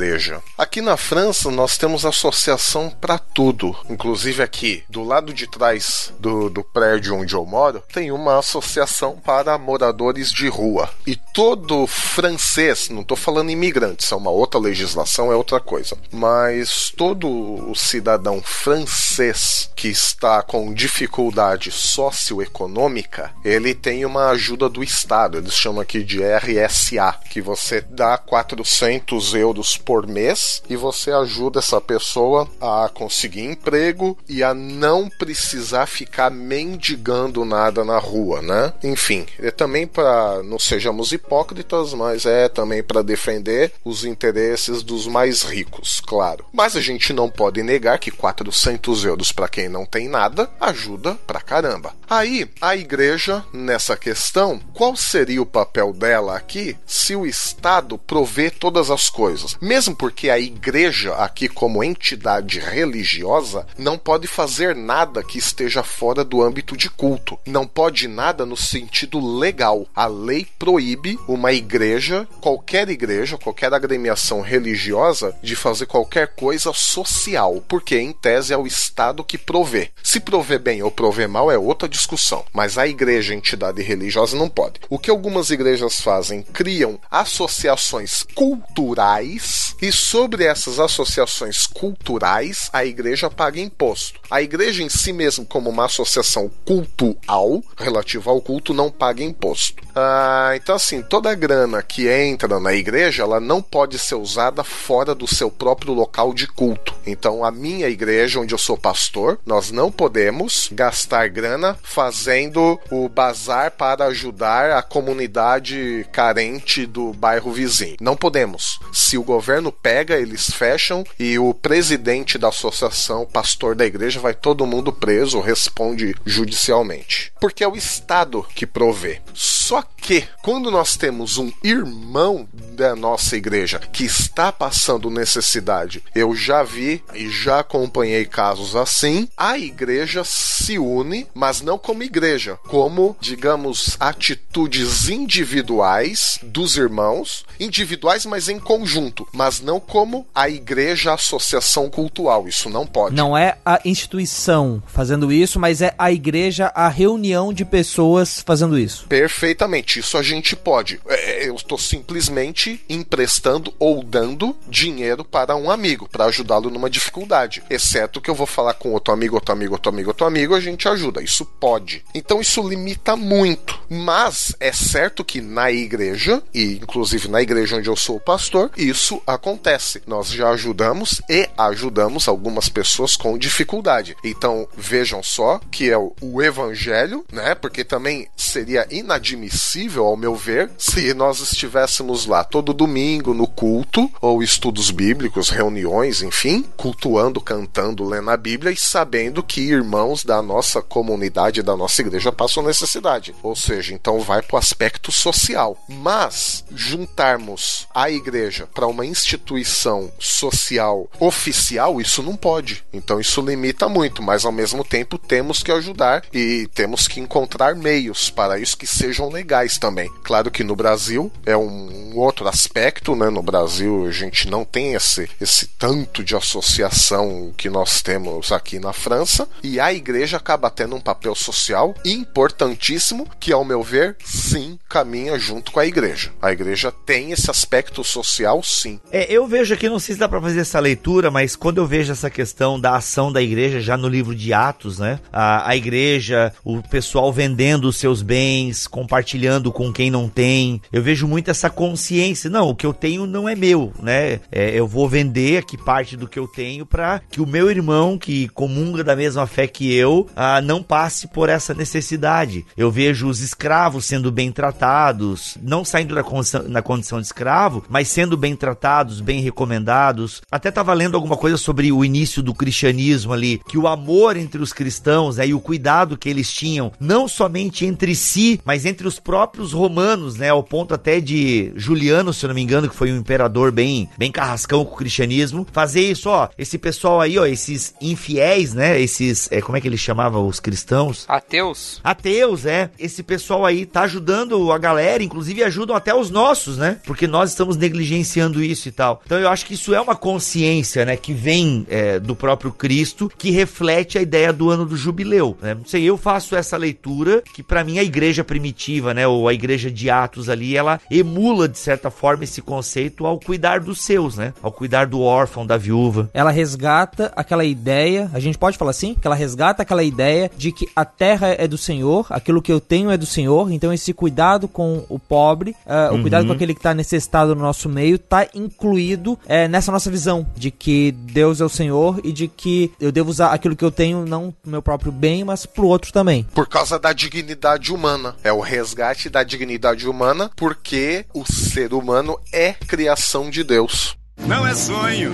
Aqui na França nós temos associação para tudo, inclusive aqui do lado de trás do, do prédio onde eu moro tem uma associação para moradores de rua. E todo francês, não estou falando imigrantes, é uma outra legislação, é outra coisa, mas todo cidadão francês que está com dificuldade socioeconômica, ele tem uma ajuda do Estado, eles chamam aqui de RSA, que você dá 400 euros por mês e você ajuda essa pessoa a conseguir emprego e a não precisar ficar mendigando nada na rua, né? Enfim, é também para não sejamos hipócritas, mas é também para defender os interesses dos mais ricos, claro. Mas a gente não pode negar que 400 euros para quem não tem nada ajuda pra caramba. Aí, a igreja, nessa questão, qual seria o papel dela aqui se o Estado provê todas as coisas? Mesmo porque a igreja, aqui como entidade religiosa, não pode fazer nada que esteja fora do âmbito de culto. Não pode nada no sentido legal. A lei proíbe uma igreja, qualquer igreja, qualquer agremiação religiosa, de fazer qualquer coisa social, porque em tese é o Estado que provê. Se prover bem ou prover mal é outra discussão, mas a igreja, entidade religiosa, não pode. O que algumas igrejas fazem? Criam associações culturais e sobre essas associações culturais a igreja paga imposto. A igreja em si mesmo, como uma associação cultual, relativa ao culto, não paga imposto. Ah, então assim, toda a grana que entra na igreja, ela não pode ser usada fora do seu próprio local de culto. Então a minha igreja, onde eu sou pastor, nós não podemos gastar grana fazendo o bazar para ajudar a comunidade carente do bairro vizinho. Não podemos. Se o governo pega, eles fecham e o presidente da associação, pastor da igreja, vai todo mundo preso, responde judicialmente. Porque é o Estado que provê. Só que, quando nós temos um irmão da nossa igreja que está passando necessidade, eu já vi e já acompanhei casos assim, a igreja se une, mas não como igreja, como, digamos, atitudes individuais dos irmãos, individuais, mas em conjunto, mas não como a igreja associação cultural. Isso não pode. Não é a instituição fazendo isso, mas é a igreja, a reunião de pessoas fazendo isso. Perfeitamente, isso a gente pode. É, eu estou simplesmente emprestando ou dando dinheiro para um amigo, para ajudá-lo numa dificuldade. Exceto que eu vou falar com outro amigo, outro amigo, outro amigo, outro amigo, a gente ajuda. Isso pode. Então isso limita muito. Mas é certo que na igreja, e inclusive na igreja onde eu sou pastor, isso acontece. Nós já ajudamos e ajudamos algumas pessoas com dificuldade. Então vejam só que é o, evangelho, né? Porque também seria inadmissível, ao meu ver, se nós estivéssemos lá todo domingo no culto ou estudos bíblicos, reuniões, enfim, cultuando, cantando, lendo a Bíblia e sabendo que irmãos da nossa comunidade, da nossa igreja passam necessidade. Ou seja, então vai para o aspecto social. Mas juntarmos a igreja para uma instituição social oficial, isso não pode. Então isso limita muito, mas ao mesmo tempo temos que ajudar e temos que encontrar meios para isso que sejam legais também. Claro que no Brasil é um outro aspecto, né? No Brasil a gente não tem esse, esse tanto de associação que nós temos aqui na França e a igreja acaba tendo um papel social importantíssimo que, ao meu ver, sim, caminha junto com a igreja. A igreja tem esse aspecto social, sim. É, eu vejo aqui, não sei se dá para fazer essa leitura, mas quando eu vejo essa questão da ação da igreja já no livro de Atos, né? A, a igreja, o pessoal vendendo os seus bens compartilhando com quem não tem. Eu vejo muito essa consciência. Não, o que eu tenho não é meu, né? É, eu vou vender aqui parte do que eu tenho para que o meu irmão, que comunga da mesma fé que eu, ah, não passe por essa necessidade. Eu vejo os escravos sendo bem tratados, não saindo da condição, na condição de escravo, mas sendo bem tratados, bem recomendados. Até estava lendo alguma coisa sobre o início do cristianismo ali, que o amor entre os cristãos né, e o cuidado que eles tinham, não somente entre si, mas entre os próprios romanos, né, ao ponto até de Juliano, se não me engano, que foi um imperador bem, bem carrascão com o cristianismo, fazer isso, ó, esse pessoal aí, ó, esses infiéis, né, esses, é, como é que ele chamava os cristãos? Ateus. Ateus, é. Esse pessoal aí tá ajudando a galera, inclusive ajudam até os nossos, né, porque nós estamos negligenciando isso e tal. Então eu acho que isso é uma consciência, né, que vem é, do próprio Cristo, que reflete a ideia do ano do jubileu, né? Não sei, eu faço essa leitura que para mim a igreja primitiva, né, ou a igreja de Atos ali, ela emula de certa forma esse conceito ao cuidar dos seus, né? Ao cuidar do órfão, da viúva. Ela resgata aquela ideia, a gente pode falar assim, que ela resgata aquela ideia de que a terra é do Senhor, aquilo que eu tenho é do Senhor, então esse cuidado com o pobre, uh, o cuidado com aquele que está necessitado no nosso meio, tá incluído é, nessa nossa visão de que Deus é o Senhor e de que eu devo usar aquilo que eu tenho não pro meu próprio bem, mas pro outro também. Por causa da dignidade humana. É o resgate da dignidade humana, porque o ser humano é criação de Deus. Não é sonho.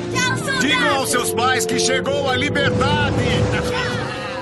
Digam aos seus pais que chegou a liberdade.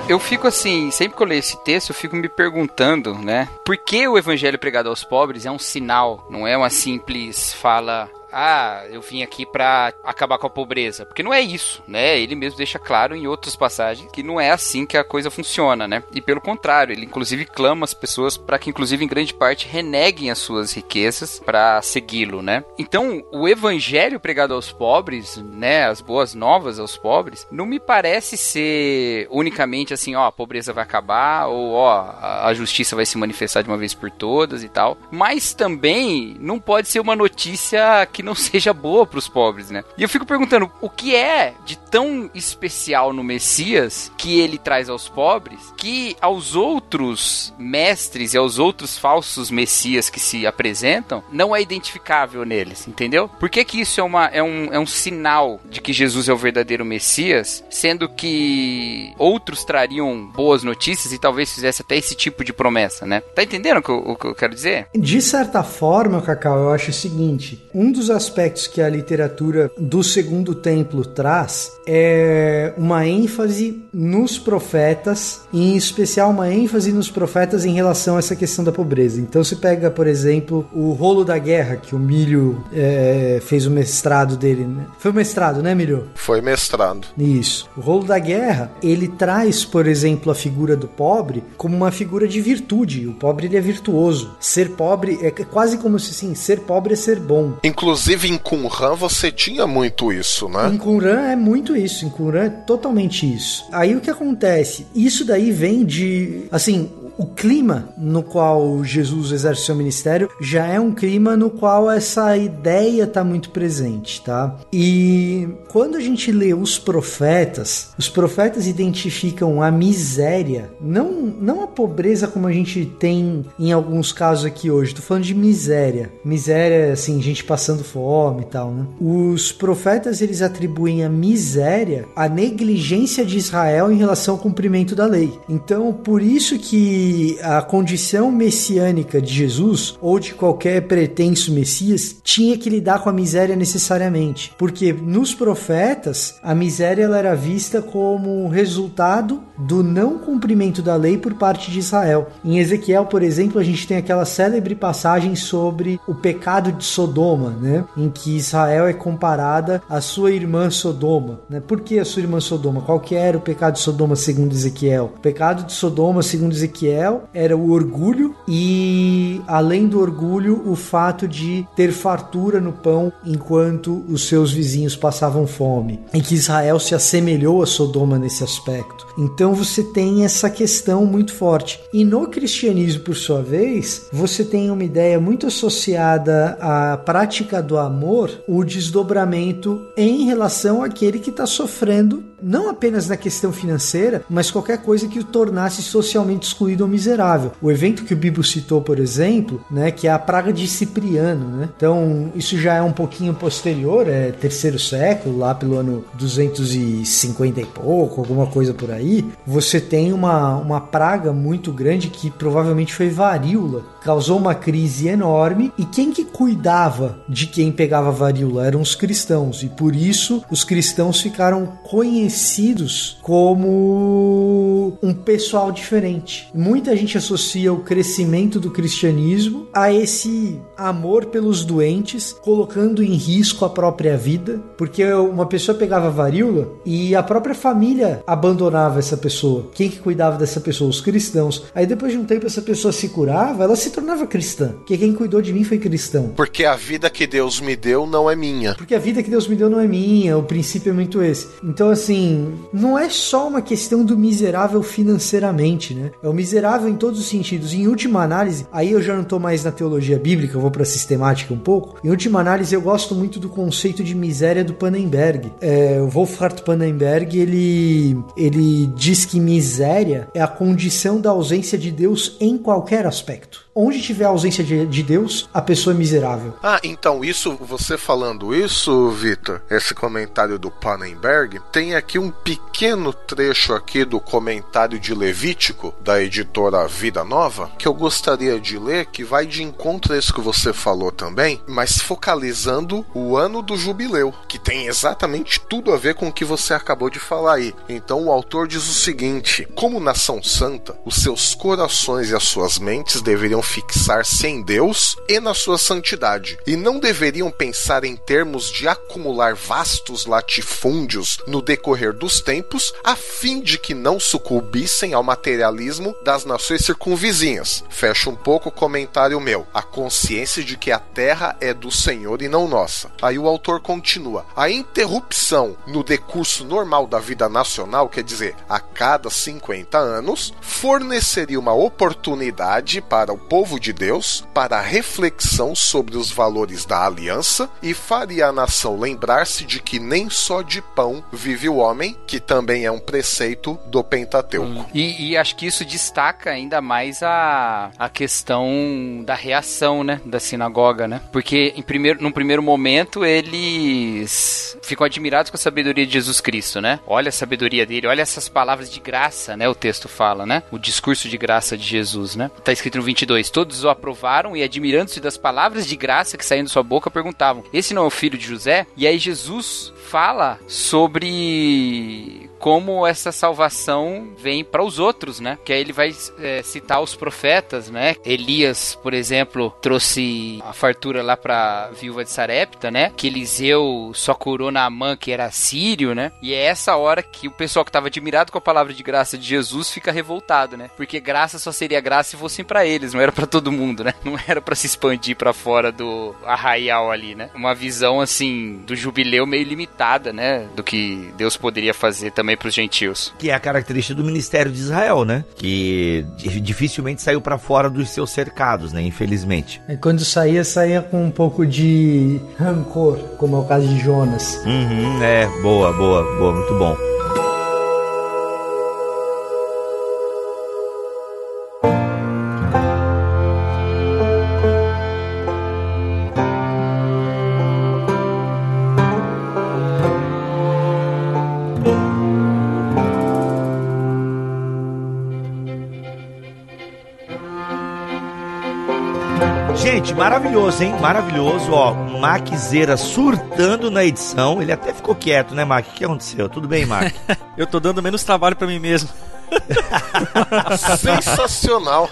Eu fico assim, sempre que eu leio esse texto, eu fico me perguntando, né? Por que o evangelho pregado aos pobres é um sinal, não é uma simples fala ah, eu vim aqui para acabar com a pobreza. Porque não é isso, né? Ele mesmo deixa claro em outras passagens que não é assim que a coisa funciona, né? E pelo contrário, ele inclusive clama as pessoas para que, inclusive, em grande parte, reneguem as suas riquezas para segui-lo, né? Então, o evangelho pregado aos pobres, né? As boas novas aos pobres, não me parece ser unicamente assim, ó, a pobreza vai acabar, ou ó, a justiça vai se manifestar de uma vez por todas e tal. Mas também não pode ser uma notícia que não seja boa para os pobres, né? E eu fico perguntando, o que é de tão especial no Messias que ele traz aos pobres que aos outros mestres e aos outros falsos messias que se apresentam não é identificável neles, entendeu? Por que que isso é, uma, é, um, é um sinal de que Jesus é o verdadeiro Messias, sendo que outros trariam boas notícias e talvez fizesse até esse tipo de promessa, né? Tá entendendo o que eu, o que eu quero dizer? De certa forma, Cacau, eu acho o seguinte: um dos aspectos que a literatura do Segundo Templo traz é uma ênfase nos profetas, em especial uma ênfase nos profetas em relação a essa questão da pobreza. Então se pega, por exemplo, o rolo da guerra, que o Milho é, fez o mestrado dele. Né? Foi o mestrado, né, Milho? Foi mestrado. Isso. O rolo da guerra, ele traz, por exemplo, a figura do pobre como uma figura de virtude. O pobre ele é virtuoso. Ser pobre é quase como se assim, ser pobre é ser bom. Inclusive em Qumran você tinha muito isso, né? Em Qumran é muito isso, em Qumran é totalmente isso. Aí o que acontece? Isso daí vem de, assim, o clima no qual Jesus exerce seu ministério já é um clima no qual essa ideia está muito presente, tá? E quando a gente lê os profetas, os profetas identificam a miséria, não, não a pobreza como a gente tem em alguns casos aqui hoje, tô falando de miséria. Miséria, assim, gente passando fome e tal, né? Os profetas, eles atribuem a miséria à negligência de Israel em relação ao cumprimento da lei. Então, por isso que a condição messiânica de Jesus ou de qualquer pretenso Messias tinha que lidar com a miséria necessariamente, porque nos profetas a miséria ela era vista como resultado do não cumprimento da lei por parte de Israel. Em Ezequiel, por exemplo, a gente tem aquela célebre passagem sobre o pecado de Sodoma, né? Em que Israel é comparada à sua irmã Sodoma, né? Por que a sua irmã Sodoma? Qual que era o pecado de Sodoma segundo Ezequiel? O pecado de Sodoma segundo Ezequiel era o orgulho e além do orgulho, o fato de ter fartura no pão enquanto os seus vizinhos passavam fome. E que Israel se assemelhou a Sodoma nesse aspecto. Então você tem essa questão muito forte. E no cristianismo, por sua vez, você tem uma ideia muito associada à prática do amor, o desdobramento em relação àquele que está sofrendo não apenas na questão financeira, mas qualquer coisa que o tornasse socialmente excluído ou miserável. O evento que o Bibo citou, por exemplo, né, que é a praga de Cipriano, né? Então, isso já é um pouquinho posterior, é terceiro século, lá pelo ano 250 e pouco, alguma coisa por aí. Você tem uma, uma praga muito grande que provavelmente foi varíola, causou uma crise enorme e quem que cuidava de quem pegava varíola eram os cristãos e por isso os cristãos ficaram conhecidos como um pessoal diferente. Muita gente associa o crescimento do cristianismo a esse amor pelos doentes, colocando em risco a própria vida, porque uma pessoa pegava varíola e a própria família abandonava essa pessoa. Quem que cuidava dessa pessoa? Os cristãos. Aí depois de um tempo essa pessoa se curava, ela se tornava cristã, porque quem cuidou de mim foi cristão. Porque a vida que Deus me deu não é minha. Porque a vida que Deus me deu não é minha, o princípio é muito esse. Então assim, não é só uma questão do miserável financeiramente, né? É o miserável em todos os sentidos. Em última análise, aí eu já não tô mais na teologia bíblica, eu vou pra sistemática um pouco. Em última análise, eu gosto muito do conceito de miséria do Pannenberg. É, o Wolfhard Pannenberg, ele, ele diz que miséria é a condição da ausência de Deus em qualquer aspecto. Onde tiver ausência de, de Deus, a pessoa é miserável. Ah, então isso, você falando isso, Vitor, esse comentário do Pannenberg, tem aqui um pequeno trecho aqui do comentário de Levítico, da editora Vida Nova, que eu gostaria de ler, que vai de encontro a isso que você falou também, mas focalizando o ano do jubileu, que tem exatamente tudo a ver com o que você acabou de falar aí. Então o autor diz o seguinte: como nação santa, os seus corações e as suas mentes deveriam fixar-se em Deus e na sua santidade, e não deveriam pensar em termos de acumular vastos latifúndios no decorrer dos tempos, a fim de que não sucumbissem ao materialismo das nações circunvizinhas. Fecha um pouco o comentário meu. A consciência de que a terra é do Senhor e não nossa. Aí o autor continua: a interrupção no decurso normal da vida nacional, quer dizer, a cada 50 anos, forneceria uma oportunidade para o povo de Deus para a reflexão sobre os valores da aliança e faria a nação lembrar-se de que nem só de pão vive o homem, que também é um preceito do Pentateuco. E, e acho que isso destaca ainda mais a, a questão da reação, né, da sinagoga, né? Porque em primeiro, num primeiro momento eles ficam admirados com a sabedoria de Jesus Cristo, né? Olha a sabedoria dele, olha essas palavras de graça, né? O texto fala, né? O discurso de graça de Jesus, né? Tá escrito no 22. Todos o aprovaram e admirando-se das palavras de graça que saíam de sua boca perguntavam: "Esse não é o filho de José?" E aí Jesus fala sobre como essa salvação vem para os outros, né? Que aí ele vai é, citar os profetas, né? Elias, por exemplo, trouxe a fartura lá para viúva de Sarepta, né? Que Eliseu só curou Naamã, que era sírio, né? E é essa hora que o pessoal que estava admirado com a palavra de graça de Jesus fica revoltado, né? Porque graça só seria graça se fossem para eles, não era para todo mundo, né? Não era para se expandir para fora do arraial ali, né? Uma visão assim do jubileu meio limitada, né? Do que Deus poderia fazer também para os gentios. Que é a característica do ministério de Israel, né? Que dificilmente saiu para fora dos seus cercados, né? Infelizmente. E quando saía, saía com um pouco de rancor, como é o caso de Jonas. Uhum, é, boa, boa, boa, muito bom. Maravilhoso, hein? Maravilhoso, ó. Maczeira surtando na edição. Ele até ficou quieto, né, Mac? O que aconteceu? Tudo bem, Mac? Eu tô dando menos trabalho para mim mesmo. Sensacional.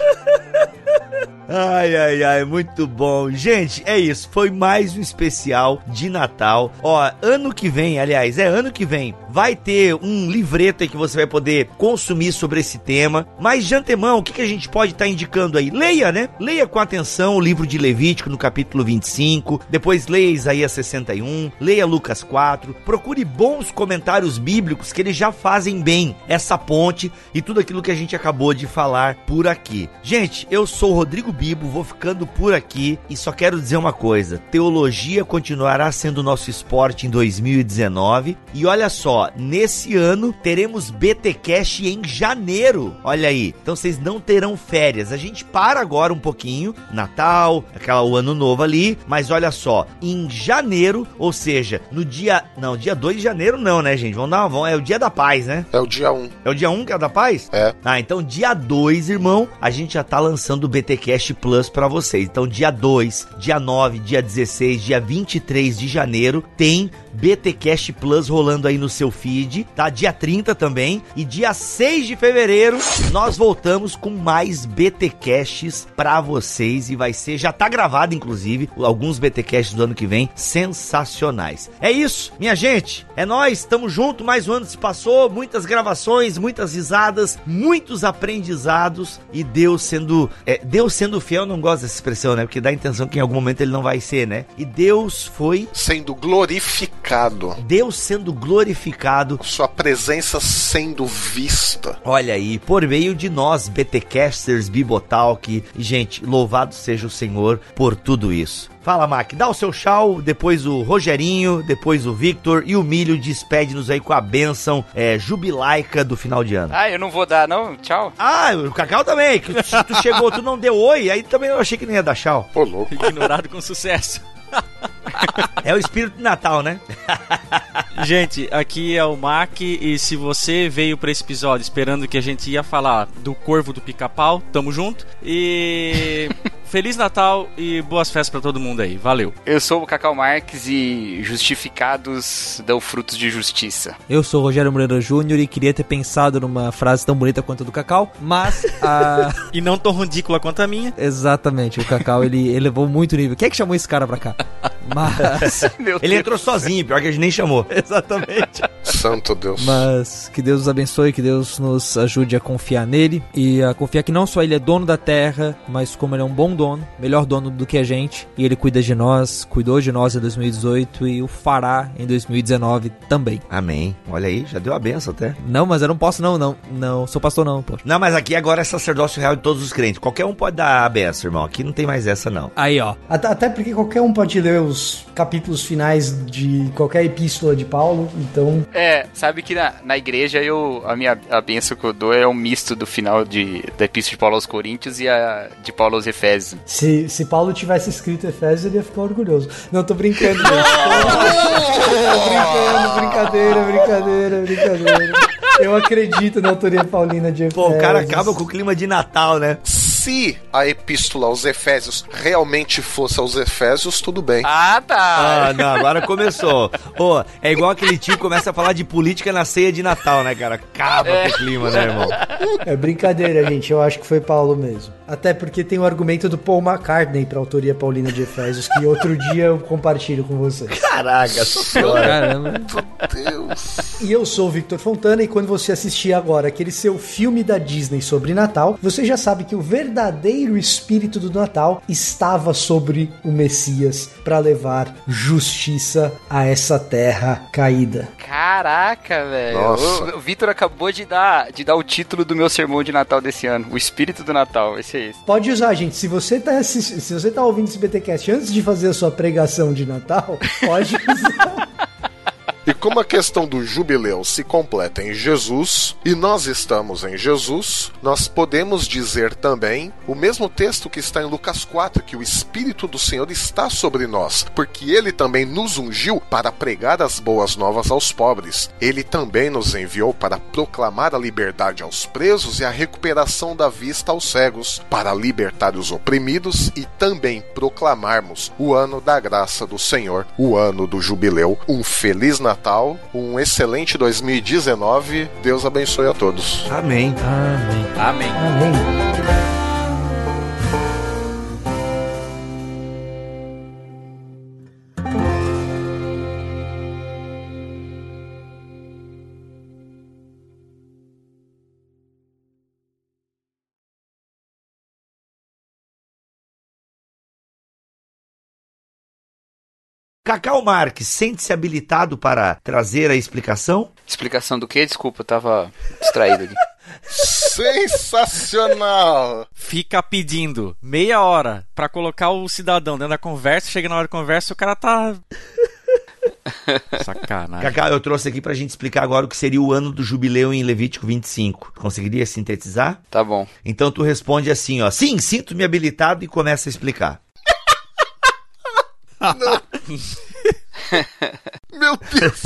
Ai, ai, ai, muito bom. Gente, é isso. Foi mais um especial de Natal. Ó, ano que vem, aliás, é ano que vem, vai ter um livreto aí que você vai poder consumir sobre esse tema. Mas de antemão, o que, que a gente pode estar tá indicando aí? Leia, né? Leia com atenção o livro de Levítico no capítulo 25. Depois leia Isaías 61. Leia Lucas 4. Procure bons comentários bíblicos que eles já fazem bem essa ponte e tudo aquilo que a gente acabou de falar por aqui. Gente, eu sou o Rodrigo Bibo, vou ficando por aqui e só quero dizer uma coisa: teologia continuará sendo nosso esporte em 2019. E olha só, nesse ano teremos BT Cash em janeiro. Olha aí. Então vocês não terão férias. A gente para agora um pouquinho, Natal, aquela o ano novo ali, mas olha só, em janeiro, ou seja, no dia, não, dia 2 de janeiro não, né, gente? Vamos dar uma, vamos, é o dia da paz, né? É o dia 1. Um. É o dia 1 um que é da paz? É. Ah, então dia 2, irmão, a gente já tá lançando o BT Cash Plus para vocês. Então dia 2, dia 9, dia 16, dia 23 de janeiro tem BT Cash Plus rolando aí no seu feed, tá? Dia 30 também. E dia 6 de fevereiro nós voltamos com mais BT Caches pra vocês. E vai ser, já tá gravado inclusive, alguns BT do ano que vem, sensacionais. É isso, minha gente. É nós, tamo junto. Mais um ano se passou, muitas gravações, muitas risadas, muitos aprendizados e Deus sendo. É, Deus sendo fiel, não gosto dessa expressão, né? Porque dá a intenção que em algum momento ele não vai ser, né? E Deus foi. Sendo glorificado glorificado. Deus sendo glorificado. Sua presença sendo vista. Olha aí, por meio de nós, BTcasters, Bibotalk. Gente, louvado seja o Senhor por tudo isso. Fala, Mac, dá o seu tchau, depois o Rogerinho, depois o Victor e o Milho despede-nos aí com a benção é, jubilaica do final de ano. Ah, eu não vou dar, não? Tchau. Ah, o Cacau também, que tu chegou, tu não deu oi, aí também eu achei que não ia dar tchau. Ô, louco. Ignorado com sucesso. É o espírito de Natal, né? gente, aqui é o Mac e se você veio para esse episódio esperando que a gente ia falar do Corvo do Pica-Pau, tamo junto. E Feliz Natal e boas festas para todo mundo aí. Valeu. Eu sou o Cacau Marques e justificados dão frutos de justiça. Eu sou o Rogério Moreira Júnior e queria ter pensado numa frase tão bonita quanto a do Cacau, mas a... e não tão ridícula quanto a minha. Exatamente, o Cacau ele elevou muito o nível. Quem é que chamou esse cara pra cá? Mas. ele entrou sozinho, pior que a gente nem chamou. Exatamente. Santo Deus. Mas que Deus nos abençoe, que Deus nos ajude a confiar nele e a confiar que não só ele é dono da terra, mas como ele é um bom dono, melhor dono do que a gente, e ele cuida de nós, cuidou de nós em 2018 e o fará em 2019 também. Amém. Olha aí, já deu a benção até. Não, mas eu não posso não, não, não, sou pastor não, pô. Não, mas aqui agora é sacerdócio real de todos os crentes. Qualquer um pode dar a benção, irmão. Aqui não tem mais essa não. Aí, ó. Até, até porque qualquer um pode ler os capítulos finais de qualquer epístola de Paulo, então... É, sabe que na, na igreja eu, a minha a benção que eu dou é um misto do final de, da epístola de Paulo aos Coríntios e a de Paulo aos Efésios. Se, se Paulo tivesse escrito Efésios, ele ia ficar orgulhoso. Não, tô brincando, gente. tô brincando, brincadeira, brincadeira, brincadeira. Eu acredito na autoria paulina de Efésios. Pô, o cara acaba com o clima de Natal, né? Se a epístola aos Efésios realmente fosse aos Efésios, tudo bem. Ah, tá. Ah, não, agora começou. Pô, é igual aquele tio que começa a falar de política na ceia de Natal, né, cara? Acaba é. com o clima, né, irmão? É brincadeira, gente. Eu acho que foi Paulo mesmo. Até porque tem o argumento do Paul McCartney pra autoria paulina de Efésios, que outro dia eu compartilho com vocês. Caraca, senhora. Caramba. Meu Deus. E eu sou o Victor Fontana, e quando você assistir agora aquele seu filme da Disney sobre Natal, você já sabe que o verdadeiro espírito do Natal estava sobre o Messias para levar justiça a essa terra caída. Caraca, velho. O, o Victor acabou de dar, de dar o título do meu sermão de Natal desse ano. O espírito do Natal. Esse esse. Pode usar, gente. Se você tá, se você tá ouvindo esse BTcast antes de fazer a sua pregação de Natal, pode usar. E como a questão do jubileu se completa em Jesus, e nós estamos em Jesus, nós podemos dizer também o mesmo texto que está em Lucas 4, que o Espírito do Senhor está sobre nós, porque ele também nos ungiu para pregar as boas novas aos pobres. Ele também nos enviou para proclamar a liberdade aos presos e a recuperação da vista aos cegos, para libertar os oprimidos e também proclamarmos o ano da graça do Senhor, o ano do jubileu. Um feliz Natal Natal, um excelente 2019. Deus abençoe a todos. Amém. Amém. Amém. Amém. Cacau Marques, sente-se habilitado para trazer a explicação? Explicação do que? Desculpa, eu tava distraído aqui. Sensacional! Fica pedindo meia hora pra colocar o cidadão dentro da conversa, chega na hora da conversa e o cara tá. Sacanagem. Cacau, eu trouxe aqui pra gente explicar agora o que seria o ano do jubileu em Levítico 25. Conseguiria sintetizar? Tá bom. Então tu responde assim, ó. Sim, sinto-me habilitado e começa a explicar. Meu Deus!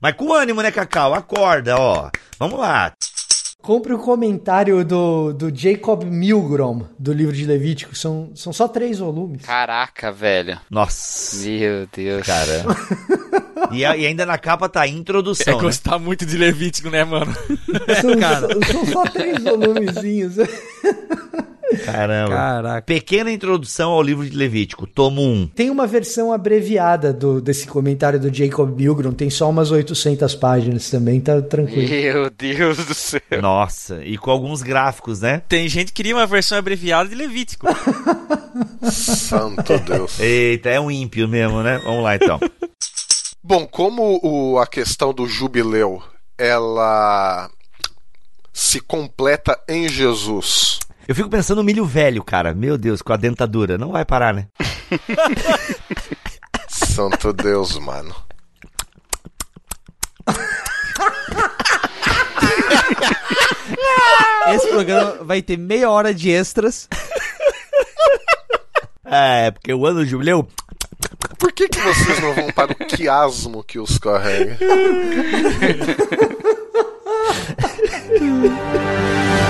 Mas com ânimo, né, Cacau? Acorda, ó. Vamos lá. Compre o comentário do, do Jacob Milgrom, do livro de Levítico. São, são só três volumes. Caraca, velho. Nossa. Meu Deus. Caramba. E, a- e ainda na capa tá a É introdução, né? gostar muito de Levítico, né, mano? São, Cara. só, são só três volumezinhos. Caramba. Caraca. Pequena introdução ao livro de Levítico, tomo 1. Tem uma versão abreviada do, desse comentário do Jacob Milgrom. Tem só umas 800 páginas também, tá tranquilo. Meu Deus do céu. Nossa, e com alguns gráficos, né? Tem gente que queria uma versão abreviada de Levítico. Santo Deus. Eita, é um ímpio mesmo, né? Vamos lá então. Bom, como o- a questão do jubileu ela se completa em Jesus. Eu fico pensando no milho velho, cara. Meu Deus, com a dentadura. Não vai parar, né? Santo Deus, mano. Esse programa vai ter meia hora de extras. É, porque o ano do jubileu. Por que, que vocês não vão para o quiasmo que os carrega?